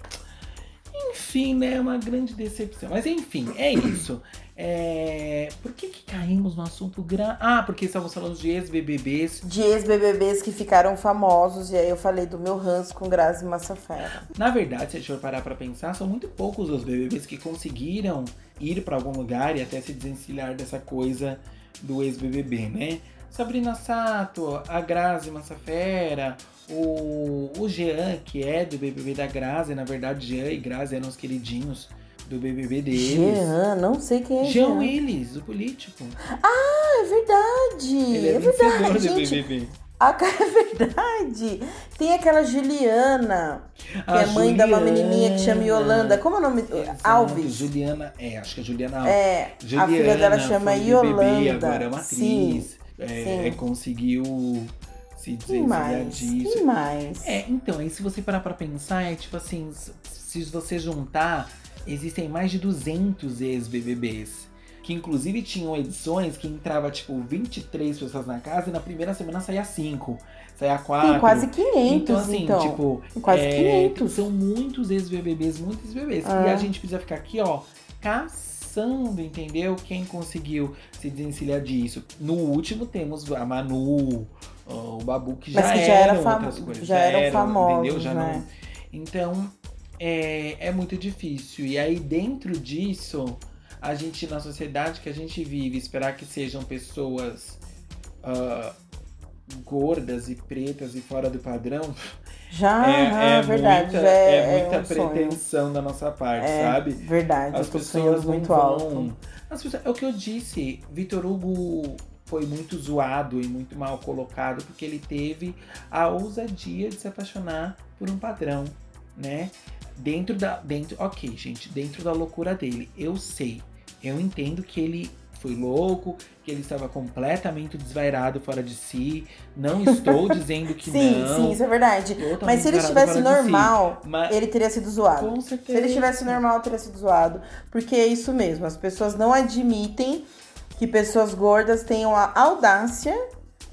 Enfim, né? É uma grande decepção. Mas enfim, é isso. É... Por que, que caímos no assunto gra... Ah, porque estávamos falando de ex-BBBs. De ex-BBBs que ficaram famosos, e aí eu falei do meu ranço com Grazi Massafera. Na verdade, se a gente for parar pra pensar, são muito poucos os BBBs que conseguiram ir pra algum lugar e até se desencilhar dessa coisa do ex-BBB, né? Sabrina Sato, a Grazi Massafera, o, o Jean, que é do BBB da Grazi, na verdade, Jean e Grazi eram os queridinhos do BBB deles. Jean, não sei quem é Jean Jean. Willis, o político. Ah, é verdade. Ele é, é verdade, do gente. BBB. A cara é verdade. Tem aquela Juliana, que A é mãe de uma Juliana. menininha que chama Yolanda. Como é o nome? Exato, Alves. Juliana, é, acho que é Juliana Alves. É, Juliana a filha dela chama Yolanda. agora é uma Sim. É, sim. conseguiu se mais? disso. Quem mais? É, então, aí se você parar pra pensar, é tipo assim, se você juntar, existem mais de 200 ex-BBBs. que inclusive tinham edições que entrava tipo 23 pessoas na casa e na primeira semana saía 5, saía 4. Tem quase 500, Então, assim, então. tipo. Tem quase é, 500. São muitos ex-BBBs, muitos bebês. Ah. E a gente precisa ficar aqui, ó, caçando, entendeu? Quem conseguiu se desencilhar disso. No último temos a Manu, ó, o Babu, que já, Mas que já era eram fam- outras coisas. já eram famosos, entendeu? Já né? não... Então, é, é muito difícil. E aí, dentro disso, a gente, na sociedade que a gente vive, esperar que sejam pessoas ah, gordas e pretas e fora do padrão, Já, é, é verdade. muita, é, é muita um sonho. pretensão da nossa parte, É, sabe? Verdade, As pessoas muito vão. alto. As pessoas- é o que eu disse, Vitor Hugo foi muito zoado e muito mal colocado porque ele teve a ousadia de se apaixonar por um padrão, né? Dentro da. Dentro, ok, gente, dentro da loucura dele. Eu sei, eu entendo que ele foi louco, que ele estava completamente desvairado fora de si. Não estou dizendo que Sim, não. sim, isso é verdade. Mas se ele estivesse de si. normal, Mas, ele teria sido zoado. com Se certeza. ele estivesse normal, teria sido zoado. Porque é isso mesmo, as pessoas não admitem que pessoas gordas tenham a audácia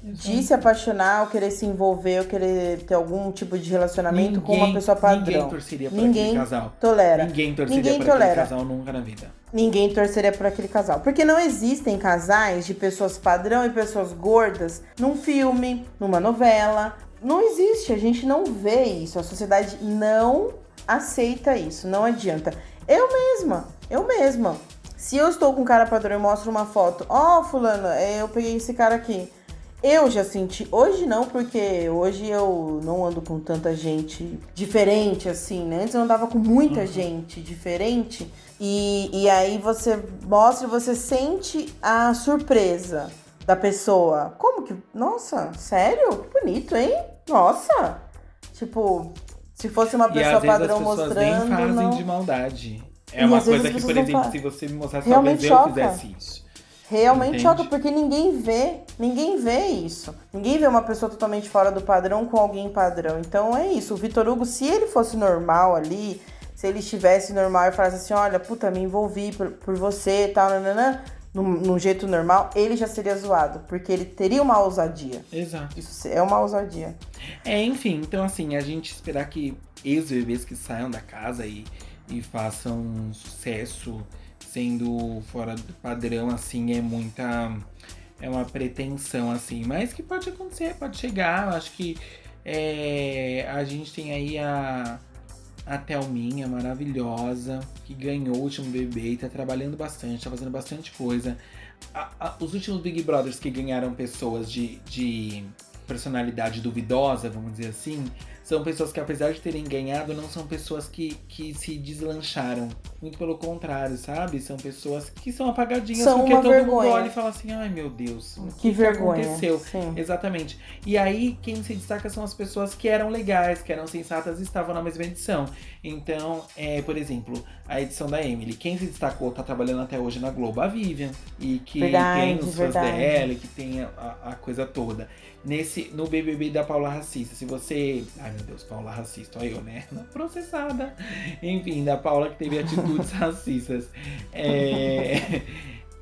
de se apaixonar, ou querer se envolver, ou querer ter algum tipo de relacionamento com uma Ninguém- pessoa Ninguém padrão. torceria por Ninguém aquele casal. Tolera. Ninguém torceria Ninguém por tolera. aquele casal nunca na vida. Ninguém torceria por aquele casal. Porque não existem casais de pessoas padrão e pessoas gordas num filme, numa novela. Não existe, a gente não vê isso. A sociedade não aceita isso, não adianta. Eu mesma, eu mesma. Se eu estou com um cara padrão e mostro uma foto, ó, fulano, é, eu peguei esse cara aqui. Eu já senti, hoje não, porque hoje eu não ando com tanta gente diferente assim, né? Antes eu andava com muita gente diferente. E, e aí você mostra e você sente a surpresa da pessoa. Como que. Nossa, sério? Que bonito, hein? Nossa! Tipo, se fosse uma pessoa padrão as pessoas mostrando. nem fazem não... de maldade. É E uma coisa que, por exemplo, se você me mostrasse, talvez eu choca. fizesse isso. Realmente choca, porque ninguém vê, ninguém vê isso. Ninguém vê uma pessoa totalmente fora do padrão com alguém padrão. Então é isso. O Vitor Hugo, se ele fosse normal ali, se ele estivesse normal e falasse assim, olha, puta, me envolvi por, por você e tal, nananã, num, num jeito normal, ele já seria zoado. Porque ele teria uma ousadia. Exato. Isso é uma ousadia. É, enfim, então assim, a gente esperar que ex-bebês que saiam da casa e, e façam um sucesso sendo fora do padrão, assim, é muita. É uma pretensão, assim, mas que pode acontecer, pode chegar. Eu acho que é, a gente tem aí a, a Thelminha maravilhosa, que ganhou o último bebê e tá trabalhando bastante, tá fazendo bastante coisa. A- a- os últimos Big Brothers que ganharam pessoas de, de personalidade duvidosa, vamos dizer assim, são pessoas que, apesar de terem ganhado, não são pessoas que, que se deslancharam. Muito pelo contrário, sabe? São pessoas que são apagadinhas São porque todo vergonha. mundo olha e fala assim: ai meu Deus, o Que, vergonha. aconteceu? Sim. Exatamente. E aí, quem se destaca são as pessoas que eram legais, que eram sensatas e estavam na mesma edição. Então, é, por exemplo, a edição da Emily. Quem se destacou, tá trabalhando até hoje na Globo, a Vivian. E que Verdade, tem os fãs dela, que tem a, a- a coisa toda. Nesse, no BBB da Paula Racista, se você... Ai, meu Deus, Paula Racista, olha eu, né? Processada. Enfim, da Paula que teve atitudes racistas. É...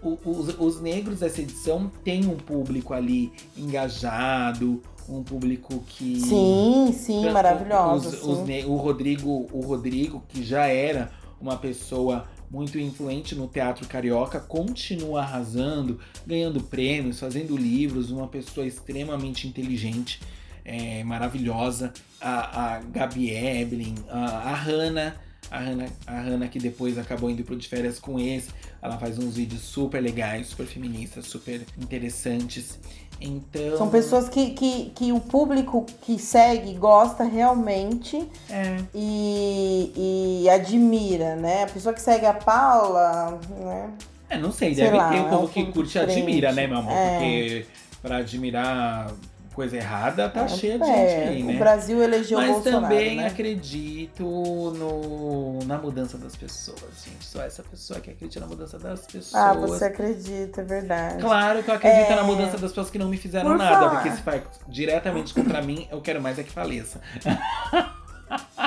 Os, os negros dessa edição têm um público ali engajado, um público que. Sim, sim, Os- maravilhosa. os- os sim. ne- o Rodrigo, o Rodrigo, que já era uma pessoa muito influente no teatro carioca, continua arrasando, ganhando prêmios, fazendo livros, uma pessoa extremamente inteligente, é, maravilhosa. A, a Gabi Eblin, a, a Hannah. A Hannah, a Hannah que depois acabou indo pro de férias com esse. Ela faz uns vídeos super legais, super feministas, super interessantes. Então. São pessoas que, que, que o público que segue gosta realmente É. e, e admira, né? A pessoa que segue a Paula, né? É, não sei, Sei deve lá, ter é o um povo que curte e admira, né, meu amor? É. Porque pra admirar coisa errada, tá É, cheia de é, gente aí, O né? Brasil elegeu o Mas Bolsonaro, também né? acredito no, na mudança das pessoas, gente. Sou essa pessoa que acredita na mudança das pessoas. Ah, você acredita, é verdade. Claro que eu acredito É. na mudança das pessoas que não me fizeram Por nada, falar. porque se faz diretamente contra mim, eu quero mais é que faleça.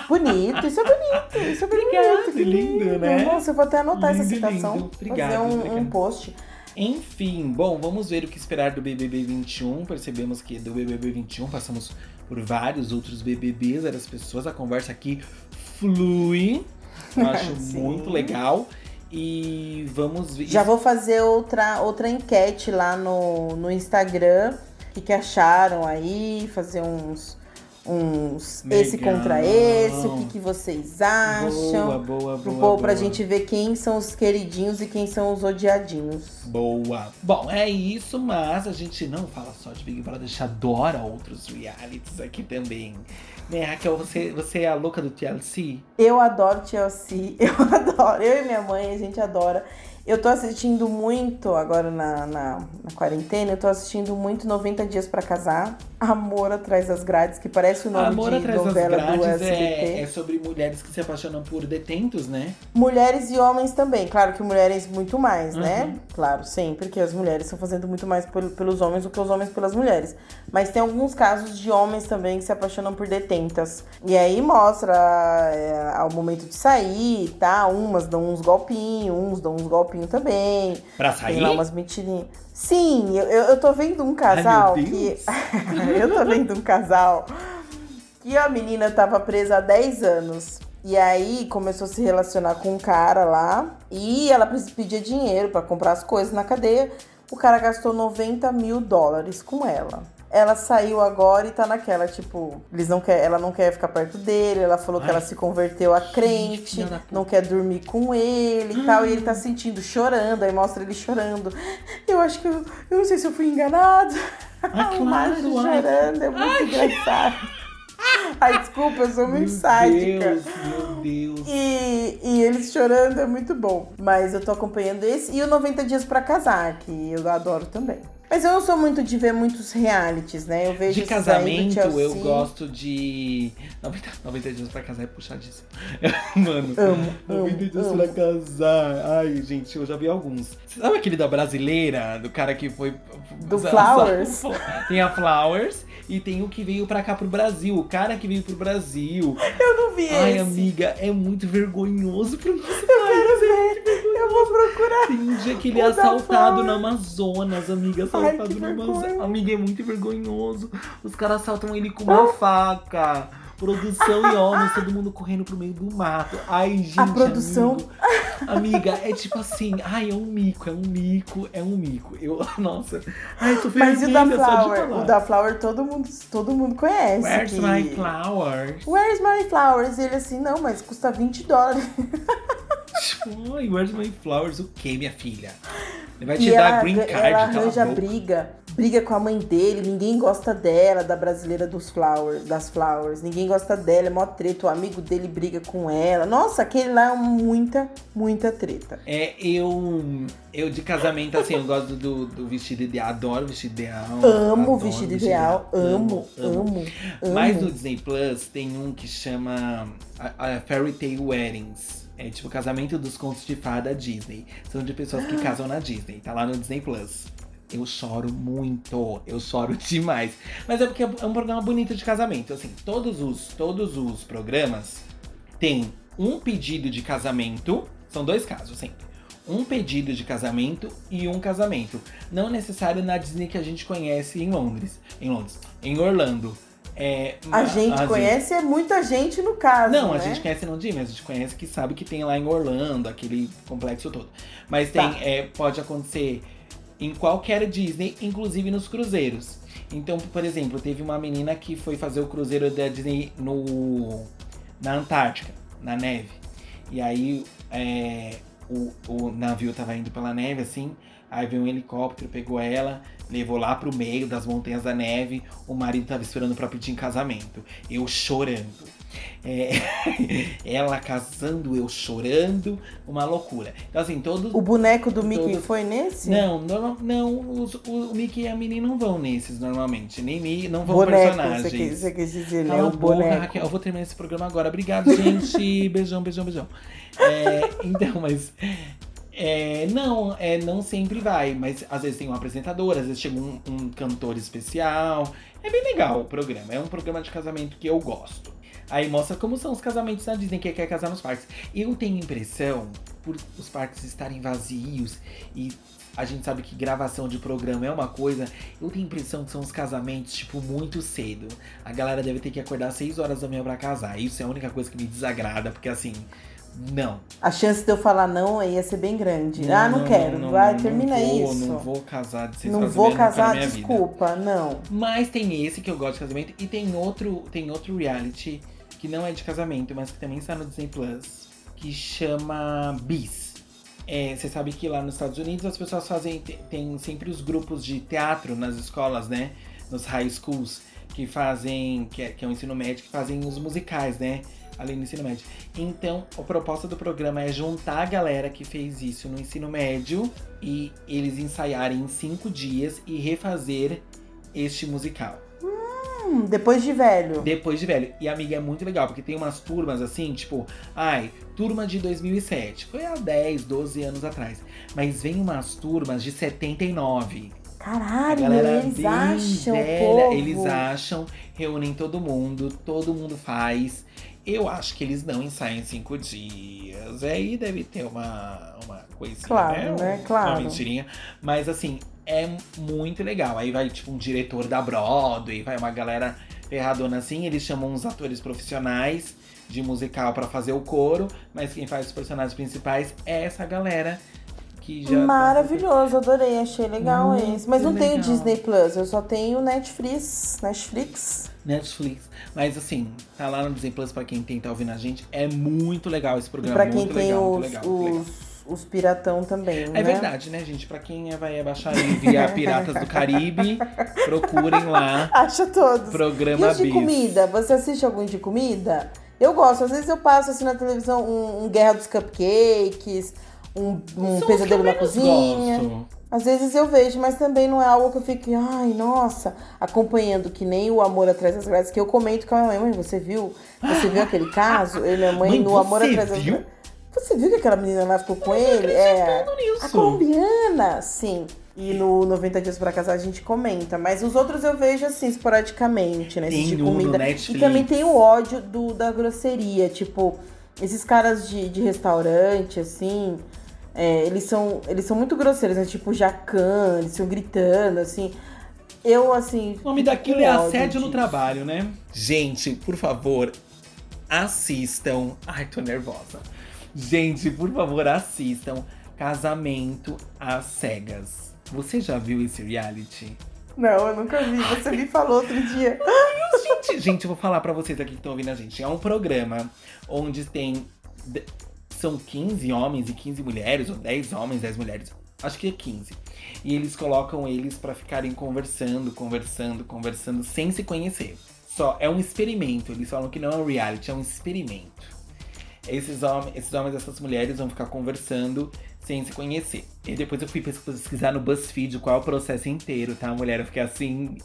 Bonito, isso é bonito, isso é bonito. Obrigado, que lindo, né? Nossa, eu vou até anotar essa Lindo, citação. lindo. Obrigado, fazer um, um post. Enfim, bom, vamos ver o que esperar do BBB 21. Percebemos que do BBB 21 passamos por vários outros BBBs, as pessoas, a conversa aqui flui. Eu acho muito legal. E vamos ver. Já vou fazer outra, outra enquete lá no, no Instagram. O que, que acharam aí? Fazer uns. Uns esse contra esse. O que, que vocês acham? Boa, boa, Pro boa. pra boa. gente ver quem são os queridinhos e quem são os odiadinhos. Boa. Bom, é isso, mas a gente não fala só de Big Brother, a gente adora outros realities aqui também. Né, Raquel, você, você é a louca do TLC? Eu adoro Chelsea, eu adoro. Eu e minha mãe, a gente adora. Eu tô assistindo muito agora na, na, na quarentena, eu tô assistindo muito 90 Dias pra Casar. Amor atrás das grades, que parece o nome Amor de atrás das novela do grades SBT. é, é sobre mulheres que se apaixonam por detentos, né? Mulheres e homens também. Claro que mulheres muito mais, né? Uhum. Claro, sempre que as mulheres estão fazendo muito mais pel- pelos homens do que os homens pelas mulheres. Mas tem alguns casos de homens também que se apaixonam por detentas. E aí mostra é, ao momento de sair, tá? Umas dão uns golpinhos, uns dão uns golpinhos também. Pra Tem sair? lá umas mentirinhas. Sim, eu, eu eu tô vendo um casal meu que. eu tô vendo um casal que a menina tava presa há 10 anos. E aí começou a se relacionar com um cara lá. E ela pedia dinheiro pra comprar as coisas na cadeia. O cara gastou 90 mil dólares com ela. Ela saiu agora e tá naquela, tipo, eles não quer, ela não quer ficar perto dele, ela falou que Ai, ela se converteu a crente, não quer dormir com ele e tal, e ele tá sentindo, chorando, aí mostra ele chorando. Eu acho que eu, eu não sei se eu fui enganado. Ah, o ai. chorando, é muito engraçado. Ai, desculpa, eu sou muito Meu sádica. Deus, meu Deus. E, e eles chorando é muito bom. Mas eu tô acompanhando esse e o 90 Dias pra Casar, que eu adoro também. Mas eu não sou muito de ver muitos realities, né? Eu vejo De casamento, eu gosto de. 90, 90 dias pra casar é puxadíssimo. Mano, Amo, 90 amo, dias amo. pra casar. Ai, gente, eu já vi alguns. Você sabe aquele da brasileira? Do cara que foi. Do Flowers? Tem a Flowers e tem o que veio pra cá pro Brasil. O cara que veio pro Brasil. Eu não vi Ai, esse. amiga, é muito vergonhoso pro nosso Eu quero ver. Eu vou procurar. Dia que ele é assaltado no Amazonas, amiga. Ai, Assaltado no vergonha. Amazonas. Amiga, é muito vergonhoso. Os caras assaltam ele com uma faca. Produção e homens, todo mundo correndo pro meio do mato. Ai, gente. A produção- amigo. Amiga, é tipo assim. Ai, é um mico, é um mico, é um mico. Eu, nossa. Ai, tô Mas e o da Flower? O da Flower todo mundo, todo mundo conhece. Where's que- my flowers? Where's my flowers? E ele assim, não, mas custa 20 dólares. Ai, where's my flowers? O que, minha filha? Ele vai te E dar ela, green card, ela a arranja briga. Briga com a mãe dele, ninguém gosta dela, da brasileira dos flowers, das flowers. Ninguém gosta dela, é mó treta. O amigo dele briga com ela. Nossa, aquele lá é muita, muita treta. É, eu. Eu de casamento, assim, eu gosto do, do vestido ideal, adoro vestido ideal. Amo adoro o vestido ideal. Amo, amo, amo. Mas no Disney Plus tem um que chama a, a Fairy Tale Weddings. É tipo casamento dos contos de fada Disney. São de pessoas que casam na Disney. Tá lá no Disney Plus. Eu choro muito, eu choro demais. Mas é porque é um programa bonito de casamento. Assim, todos os, todos os programas têm um pedido de casamento. São dois casos sempre. Um pedido de casamento e um casamento. Não necessário na Disney que a gente conhece em Londres. Em Londres. Em Orlando. É, A gente conhece é muita gente no caso. não, a né? gente conhece não de mas a gente conhece que sabe que tem lá em Orlando, aquele complexo todo. Mas tem, Tá. é, pode acontecer em qualquer Disney, inclusive nos cruzeiros. Então, por exemplo, teve uma menina que foi fazer o cruzeiro da Disney no, na Antártica, na neve. E aí é, o, o navio tava indo pela neve, assim. Aí veio um helicóptero, pegou ela, levou lá pro meio das montanhas da neve. O marido tava esperando pra pedir em casamento. Eu chorando. É, ela casando, eu chorando, uma loucura. Então, assim, todos. O boneco do Mickey Todos- foi nesse? Não, normal- não, os- o, o Mickey e a Minnie não vão nesses normalmente. Nem não vão boneco, personagens. você quis, você quis dizer, né? Cala a boca, boneco. Raquel. Eu vou terminar esse programa agora. Obrigado, gente. beijão, beijão, beijão. É, então, mas. é, não, é, não sempre vai, mas às vezes tem um apresentador, às vezes chega um, um cantor especial. É bem legal o programa. É um programa de casamento que eu gosto. Aí mostra como são os casamentos na Disney, que quer casar nos parques. Eu tenho impressão, por os parques estarem vazios e a gente sabe que gravação de programa é uma coisa. Eu tenho a impressão que são os casamentos, tipo, muito cedo. A galera deve ter que acordar às 6 horas da manhã pra casar. Isso é a única coisa que me desagrada, porque assim. Não. A chance de eu falar não ia ser bem grande. ah, não, quero. Vai, termina não vou, isso. Não vou casar de 6 Não vou casar, minha vida. desculpa, não. Mas tem esse que eu gosto de casamento e tem outro, tem outro reality que não é de casamento, mas que também está no Disney Plus, que chama Bis. É, você sabe que lá nos Estados Unidos as pessoas fazem te- tem sempre os grupos de teatro nas escolas, né? Nos high schools que fazem que é, que é o ensino médio que fazem os musicais, né? Além do ensino médio. Então, a proposta do programa é juntar a galera que fez isso no ensino médio e eles ensaiarem em cinco dias e refazer este musical. Hum, depois de velho. Depois de velho. E amiga, é muito legal, porque tem umas turmas assim, tipo, ai, turma de 2007. Foi há 10, 12 anos atrás. Mas vem umas turmas de 79. A Caralho, galera eles acham, velha, eles acham, reúnem todo mundo, todo mundo faz. Eu acho que eles não ensaiam cinco dias. Aí deve ter uma, uma coisinha, Claro, né? Um- Claro. Uma mentirinha. Mas assim, é muito legal. Aí vai, tipo, um diretor da Broadway, vai uma galera ferradona assim. Eles chamam uns atores profissionais de musical pra fazer o coro. Mas quem faz os personagens principais é essa galera que já. tá Maravilhoso, adorei, achei legal Muito esse. Mas não tenho legal. Disney Plus, eu só tenho Netflix. Netflix. Netflix. Mas assim, tá lá no Disney Plus pra quem tem tá ouvindo a gente. É muito legal esse E programa. pra quem muito tem legal, muito os, legal. os, os piratão também, né? É verdade, né, gente? Pra quem vai abaixar aí via Piratas do Caribe, procurem lá. Acha todos. E Programa os de Bis. comida? Você assiste algum de comida? Eu gosto. Às vezes eu passo assim na televisão um, um Guerra dos Cupcakes, um, um Pesadelo na Cozinha. gosto. Às vezes eu vejo, mas também não é algo que eu fique, ai, nossa, acompanhando, que nem o Amor Atrás das Grades, que eu comento com a minha mãe, mãe, você viu? Você viu aquele caso? Eu e minha mãe, Mãe, no Amor Atrás das? Grades. Você viu que aquela menina lá ficou com ele? É. Nisso. A colombiana, sim. E no 90 Dias pra Casar a gente comenta. Mas os outros eu vejo assim, esporadicamente, né? Tem de um no comida. Netflix. E também tem o ódio do, da grosseria. Tipo, esses caras de, de restaurante, assim. é, eles, são, eles são muito grosseiros, né? Tipo, Jacan, eles ficam gritando, assim. Eu, assim. O nome daquilo é assédio no disso. trabalho, né? Gente, por favor, assistam. Ai, tô nervosa. Gente, por favor, assistam Casamento às Cegas. Você já viu esse reality? Não, eu nunca vi. Você me falou outro dia. Gente, gente, eu vou falar pra vocês aqui que estão ouvindo a gente. É um programa onde tem. São 15 homens e 15 mulheres, ou 10 homens, 10 mulheres. Acho que é 15. E eles colocam eles pra ficarem conversando, conversando, conversando, sem se conhecer. Só é um experimento. Eles falam que não é um reality, é um experimento. Esses homens, esses homens e essas mulheres vão ficar conversando sem se conhecer. E depois eu fui pesquisar no BuzzFeed qual é o processo inteiro, tá? A mulher, eu fiquei assim,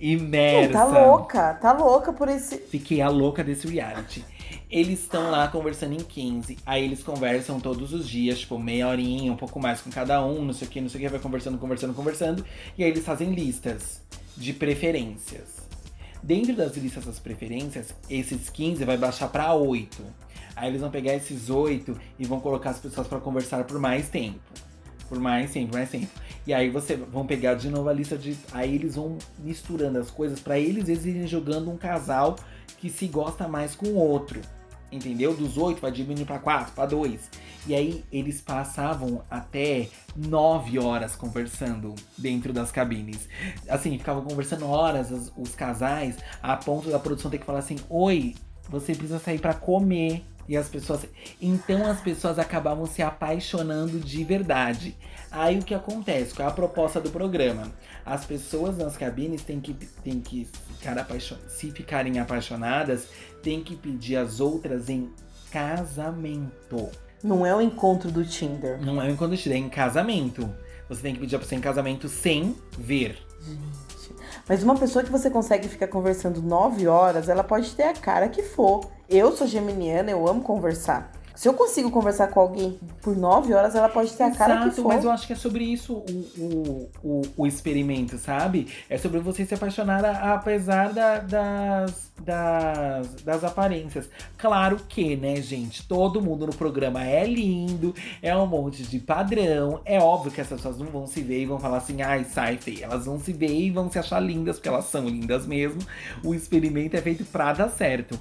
imersa. Tá louca, tá louca por esse. Fiquei a louca desse reality. Eles estão lá conversando em 15. Aí eles conversam todos os dias, tipo, meia horinha, um pouco mais com cada um, não sei o que, não sei o que, vai conversando, conversando, conversando. E aí eles fazem listas de preferências. Dentro das listas das preferências, esses 15 vai baixar pra 8. Aí eles vão pegar esses 8 e vão colocar as pessoas pra conversar por mais tempo. Por mais tempo, mais tempo. E aí você vão pegar de novo a lista de. Aí eles vão misturando as coisas pra eles, eles irem jogando um casal que se gosta mais com o outro. Entendeu? Dos oito vai diminuir pra quatro, pra dois. E aí eles passavam até nove horas conversando dentro das cabines. Assim, ficavam conversando horas os, os casais, a ponto da produção ter que falar assim: Oi, você precisa sair pra comer. E as pessoas. Então as pessoas acabavam se apaixonando de verdade. Aí o que acontece? Qual é a proposta do programa? As pessoas nas cabines têm que, têm que ficar apaixonadas. Se ficarem apaixonadas, tem que pedir as outras em casamento. Não é o encontro do Tinder. Não é quando estiver em casamento. Você tem que pedir a pessoa em casamento sem ver. Mas uma pessoa que você consegue ficar conversando nove horas, ela pode ter a cara que for. Eu sou geminiana, eu amo conversar. Se eu consigo conversar com alguém por nove horas, ela pode ter a cara que Exato, for. mas eu acho que é sobre isso o, o, o, o experimento, sabe? É sobre você se apaixonar a- apesar da- das, das, das aparências. Claro que, né, gente? Todo mundo no programa é lindo, é um monte de padrão. É óbvio que essas pessoas não vão se ver e vão falar assim, ai, sai feia. Elas vão se ver e vão se achar lindas, porque elas são lindas mesmo. O experimento é feito pra dar certo.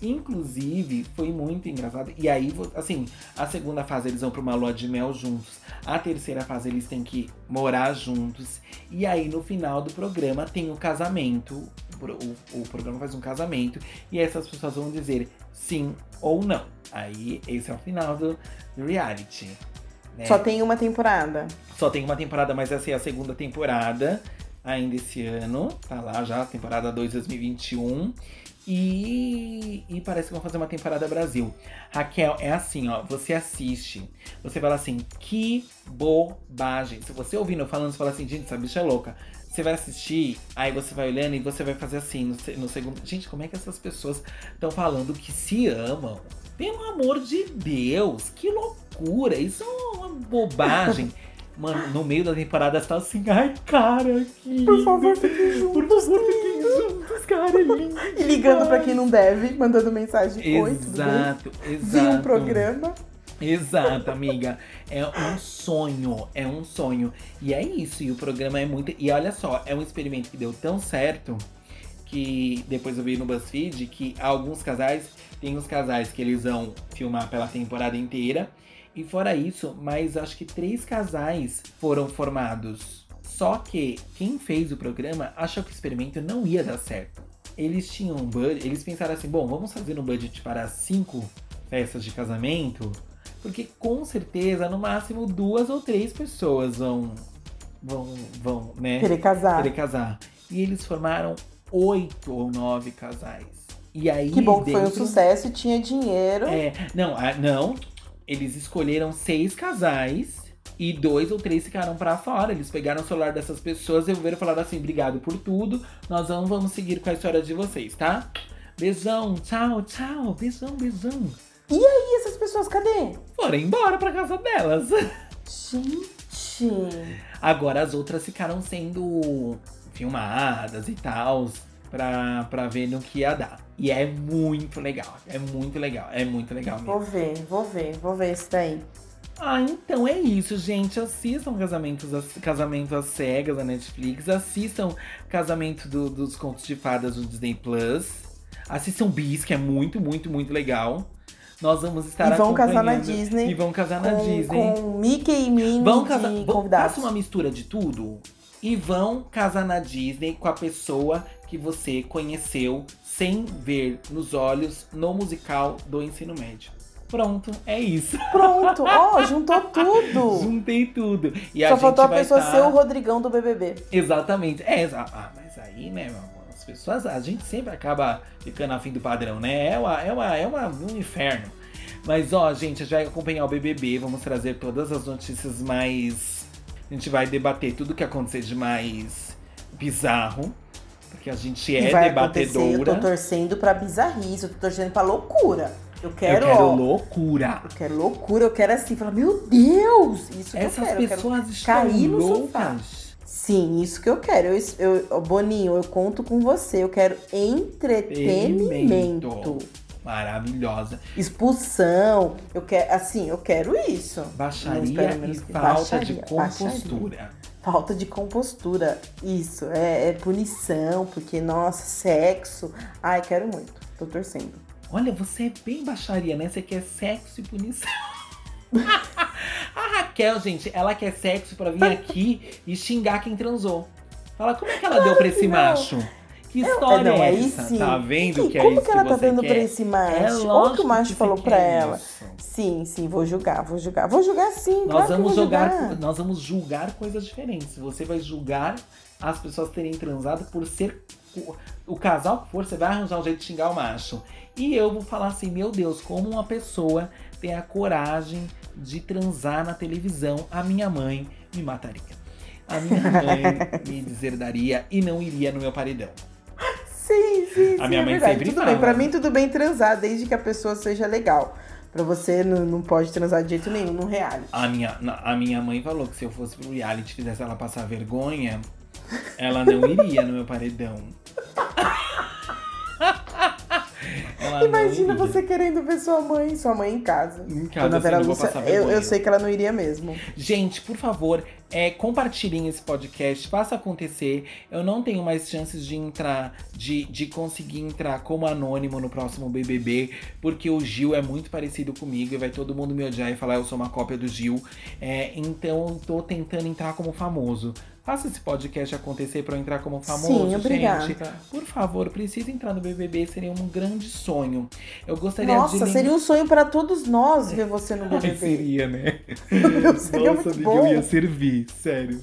Inclusive, foi muito engraçado. E aí, assim, a segunda fase eles vão pra uma lua de mel juntos. A terceira fase eles têm que morar juntos. E aí, no final do programa, tem o casamento. O, o- programa faz um casamento. E essas pessoas vão dizer sim ou não. Aí, esse é o final do, do reality. né? Só tem uma temporada. Só tem uma temporada, mas essa é a segunda temporada ainda esse ano. Tá lá já, temporada 2 2021. E, e parece que vão fazer uma temporada Brasil. Raquel, é assim, ó. Você assiste, você fala assim, que bobagem. Se você ouvindo eu falando, você fala assim, gente, essa bicha é louca. Você vai assistir, aí você vai olhando e você vai fazer assim no, no segundo. Gente, como é que essas pessoas estão falando que se amam? Pelo amor de Deus, que loucura! Isso é uma bobagem. Mano, no meio da temporada tá assim, ai, cara, que Por favor, fiquem juntos. Por favor, fiquem juntos, cara, é lindo. E ligando pra quem não deve, mandando mensagem. Oi, tudo bem? Exato, Vi exato. um programa. Exato, amiga. É um sonho, é um sonho. E é isso, e o programa é muito. E olha só, é um experimento que deu tão certo que depois eu vi no BuzzFeed que alguns casais, tem os casais que eles vão filmar pela temporada inteira. E fora isso, mais acho que três casais foram formados. Só que quem fez o programa achou que o experimento não ia dar certo. Eles tinham um budget, eles pensaram assim, bom, vamos fazer um budget para cinco festas de casamento, porque com certeza, no máximo, duas ou três pessoas vão, vão, vão, né? Querer casar. querer casar. E eles formaram oito ou nove casais. E aí, Que bom que foi um dentro- sucesso e tinha dinheiro. É, não, não. Eles escolheram seis casais e dois ou três ficaram pra fora. Eles pegaram o celular dessas pessoas, devolveram e falaram assim: obrigado por tudo. Nós não vamos seguir com a história de vocês, tá? Beijão, tchau, tchau. Beijão, beijão. E essas pessoas, cadê? Foram embora pra casa delas. Gente. Agora as outras ficaram sendo filmadas e tal, pra, pra ver no que ia dar. E é muito legal, é muito legal, é muito legal mesmo. Vou ver, vou ver, vou ver esse daí. Ah, então é isso, gente. Assistam Casamentos, Casamento às Cegas da Netflix. Assistam Casamento do- dos Contos de Fadas do Disney Plus. Assistam Bis, que é muito, muito, muito legal. Nós vamos estar E vão casar na Disney E vão casar na com, Disney. com Mickey e Minnie Vão de casar. vão- convidados. Faça uma mistura de tudo. E vão casar na Disney com a pessoa que você conheceu sem ver nos olhos no musical do ensino médio. Pronto, é isso. Pronto, ó, juntou tudo. Juntei tudo. E a Só gente faltou a pessoa tá- ser o Rodrigão do BBB. Exatamente. É, exa- ah, mas aí, né, meu amor, as pessoas, a gente sempre acaba ficando afim do padrão, né? É, uma, é, uma, é uma, um inferno. Mas, ó, gente, a gente vai acompanhar o BBB, vamos trazer todas as notícias mais... A gente vai debater tudo que acontecer de mais bizarro, porque a gente é e vai acontecer, eu debatedora. tô torcendo pra bizarrice, eu tô torcendo pra loucura. Eu quero, eu quero ó, loucura. eu quero loucura, eu quero assim, falar, meu Deus, isso que Essas eu quero. eu quero pessoas estão cair no sofá. loucas. Sim, isso que eu quero. Eu, eu, Boninho, eu conto com você. Eu quero entretenimento. Maravilhosa. Expulsão. Eu quero, assim, eu quero isso. Baixaria e falta baixaria, de compostura. Falta de compostura. Isso, é, é punição, porque, nossa, sexo. Ai, quero muito. Tô torcendo. Olha, você é bem baixaria, né? Você quer sexo e punição. a Raquel, gente, ela quer sexo pra vir aqui e xingar quem transou. Fala, como é que ela deu pra esse não. macho? Que história não, é aí essa? sim. Tá vendo E que é como isso que ela tá você dando quer? pra esse macho? É Ou que lógico o macho que falou pra ela? isso. Sim, sim, vou julgar, vou julgar. Vou julgar sim, claro Nós que eu vamos vou jogar, julgar. nós vamos julgar coisas diferentes. Você vai julgar as pessoas terem transado por ser o, o casal que for, você vai arranjar um jeito de xingar o macho. E eu vou falar assim, meu Deus, como uma pessoa tem a coragem de transar na televisão, a minha mãe me mataria. A minha mãe me deserdaria e não iria no meu paredão. Sim, sim, sim. A minha é mãe verdade. sempre Tudo fala. bem, pra mim tudo bem transar, desde que a pessoa seja legal. Pra você não, não pode transar de jeito nenhum no reality. A minha, a minha mãe falou que se eu fosse pro reality e fizesse ela passar vergonha, ela não iria no meu paredão. Ela Imagina você querendo ver sua mãe, sua mãe em casa. Em casa, Dona Vera Lúcia, eu, eu sei que ela não iria mesmo. Gente, por favor, é, compartilhem esse podcast, faça acontecer. Eu não tenho mais chances de entrar, de, de conseguir entrar como anônimo no próximo BBB, porque o Gil é muito parecido comigo e vai todo mundo me odiar e falar eu sou uma cópia do Gil. É, então, tô tentando entrar como famoso. Faça esse podcast acontecer pra eu entrar como famoso, Sim, obrigada. gente. Por favor, precisa entrar no BBB, seria um grande sonho. Eu gostaria Nossa, de seria um sonho pra todos nós ver você no Ai, BBB. seria, né? Seria Nossa, muito bom. eu ia servir, sério.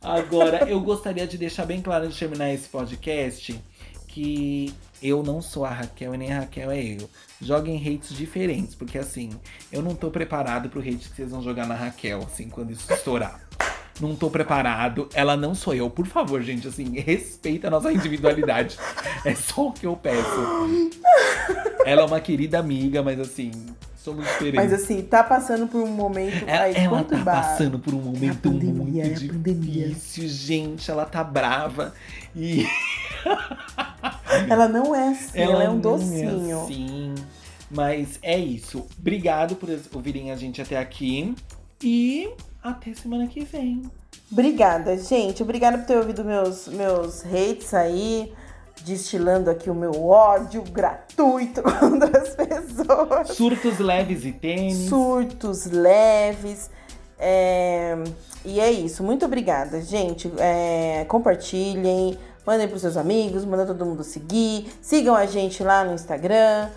Agora, eu gostaria de deixar bem claro antes de terminar esse podcast que eu não sou a Raquel e nem a Raquel é eu. Joguem hates diferentes, porque assim, eu não tô preparado pro hate que vocês vão jogar na Raquel, assim, quando isso estourar. Não tô preparado, ela não sou eu. Por favor, gente, assim, respeita a nossa individualidade. É só o que eu peço. Ela é uma querida amiga, mas assim, somos diferentes. Mas assim, tá passando por um momento Ela, ela tá passando por um momento pandemia, é muito pandemia. difícil, gente. Ela tá brava. E Ela não é assim, ela, é um não docinho. assim. Mas é isso. Obrigado por ouvirem a gente até aqui. E até semana que vem. Obrigada, gente. Obrigada por ter ouvido meus, meus hates aí, destilando aqui o meu ódio gratuito contra as pessoas. Surtos leves e tênis. Surtos leves. É, E é isso. Muito obrigada, gente. É, Compartilhem, mandem pros seus amigos, mandem todo mundo seguir. Sigam a gente lá no Instagram.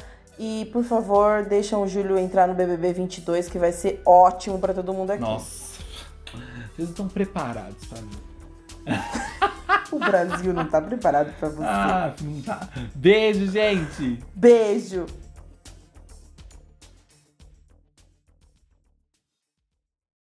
E, por favor, deixam o Júlio entrar no BBB 22, que vai ser ótimo pra todo mundo aqui. Nossa. Vocês estão preparados pra mim. O Brasil não tá preparado pra você. Ah, não tá. Beijo, gente. Beijo!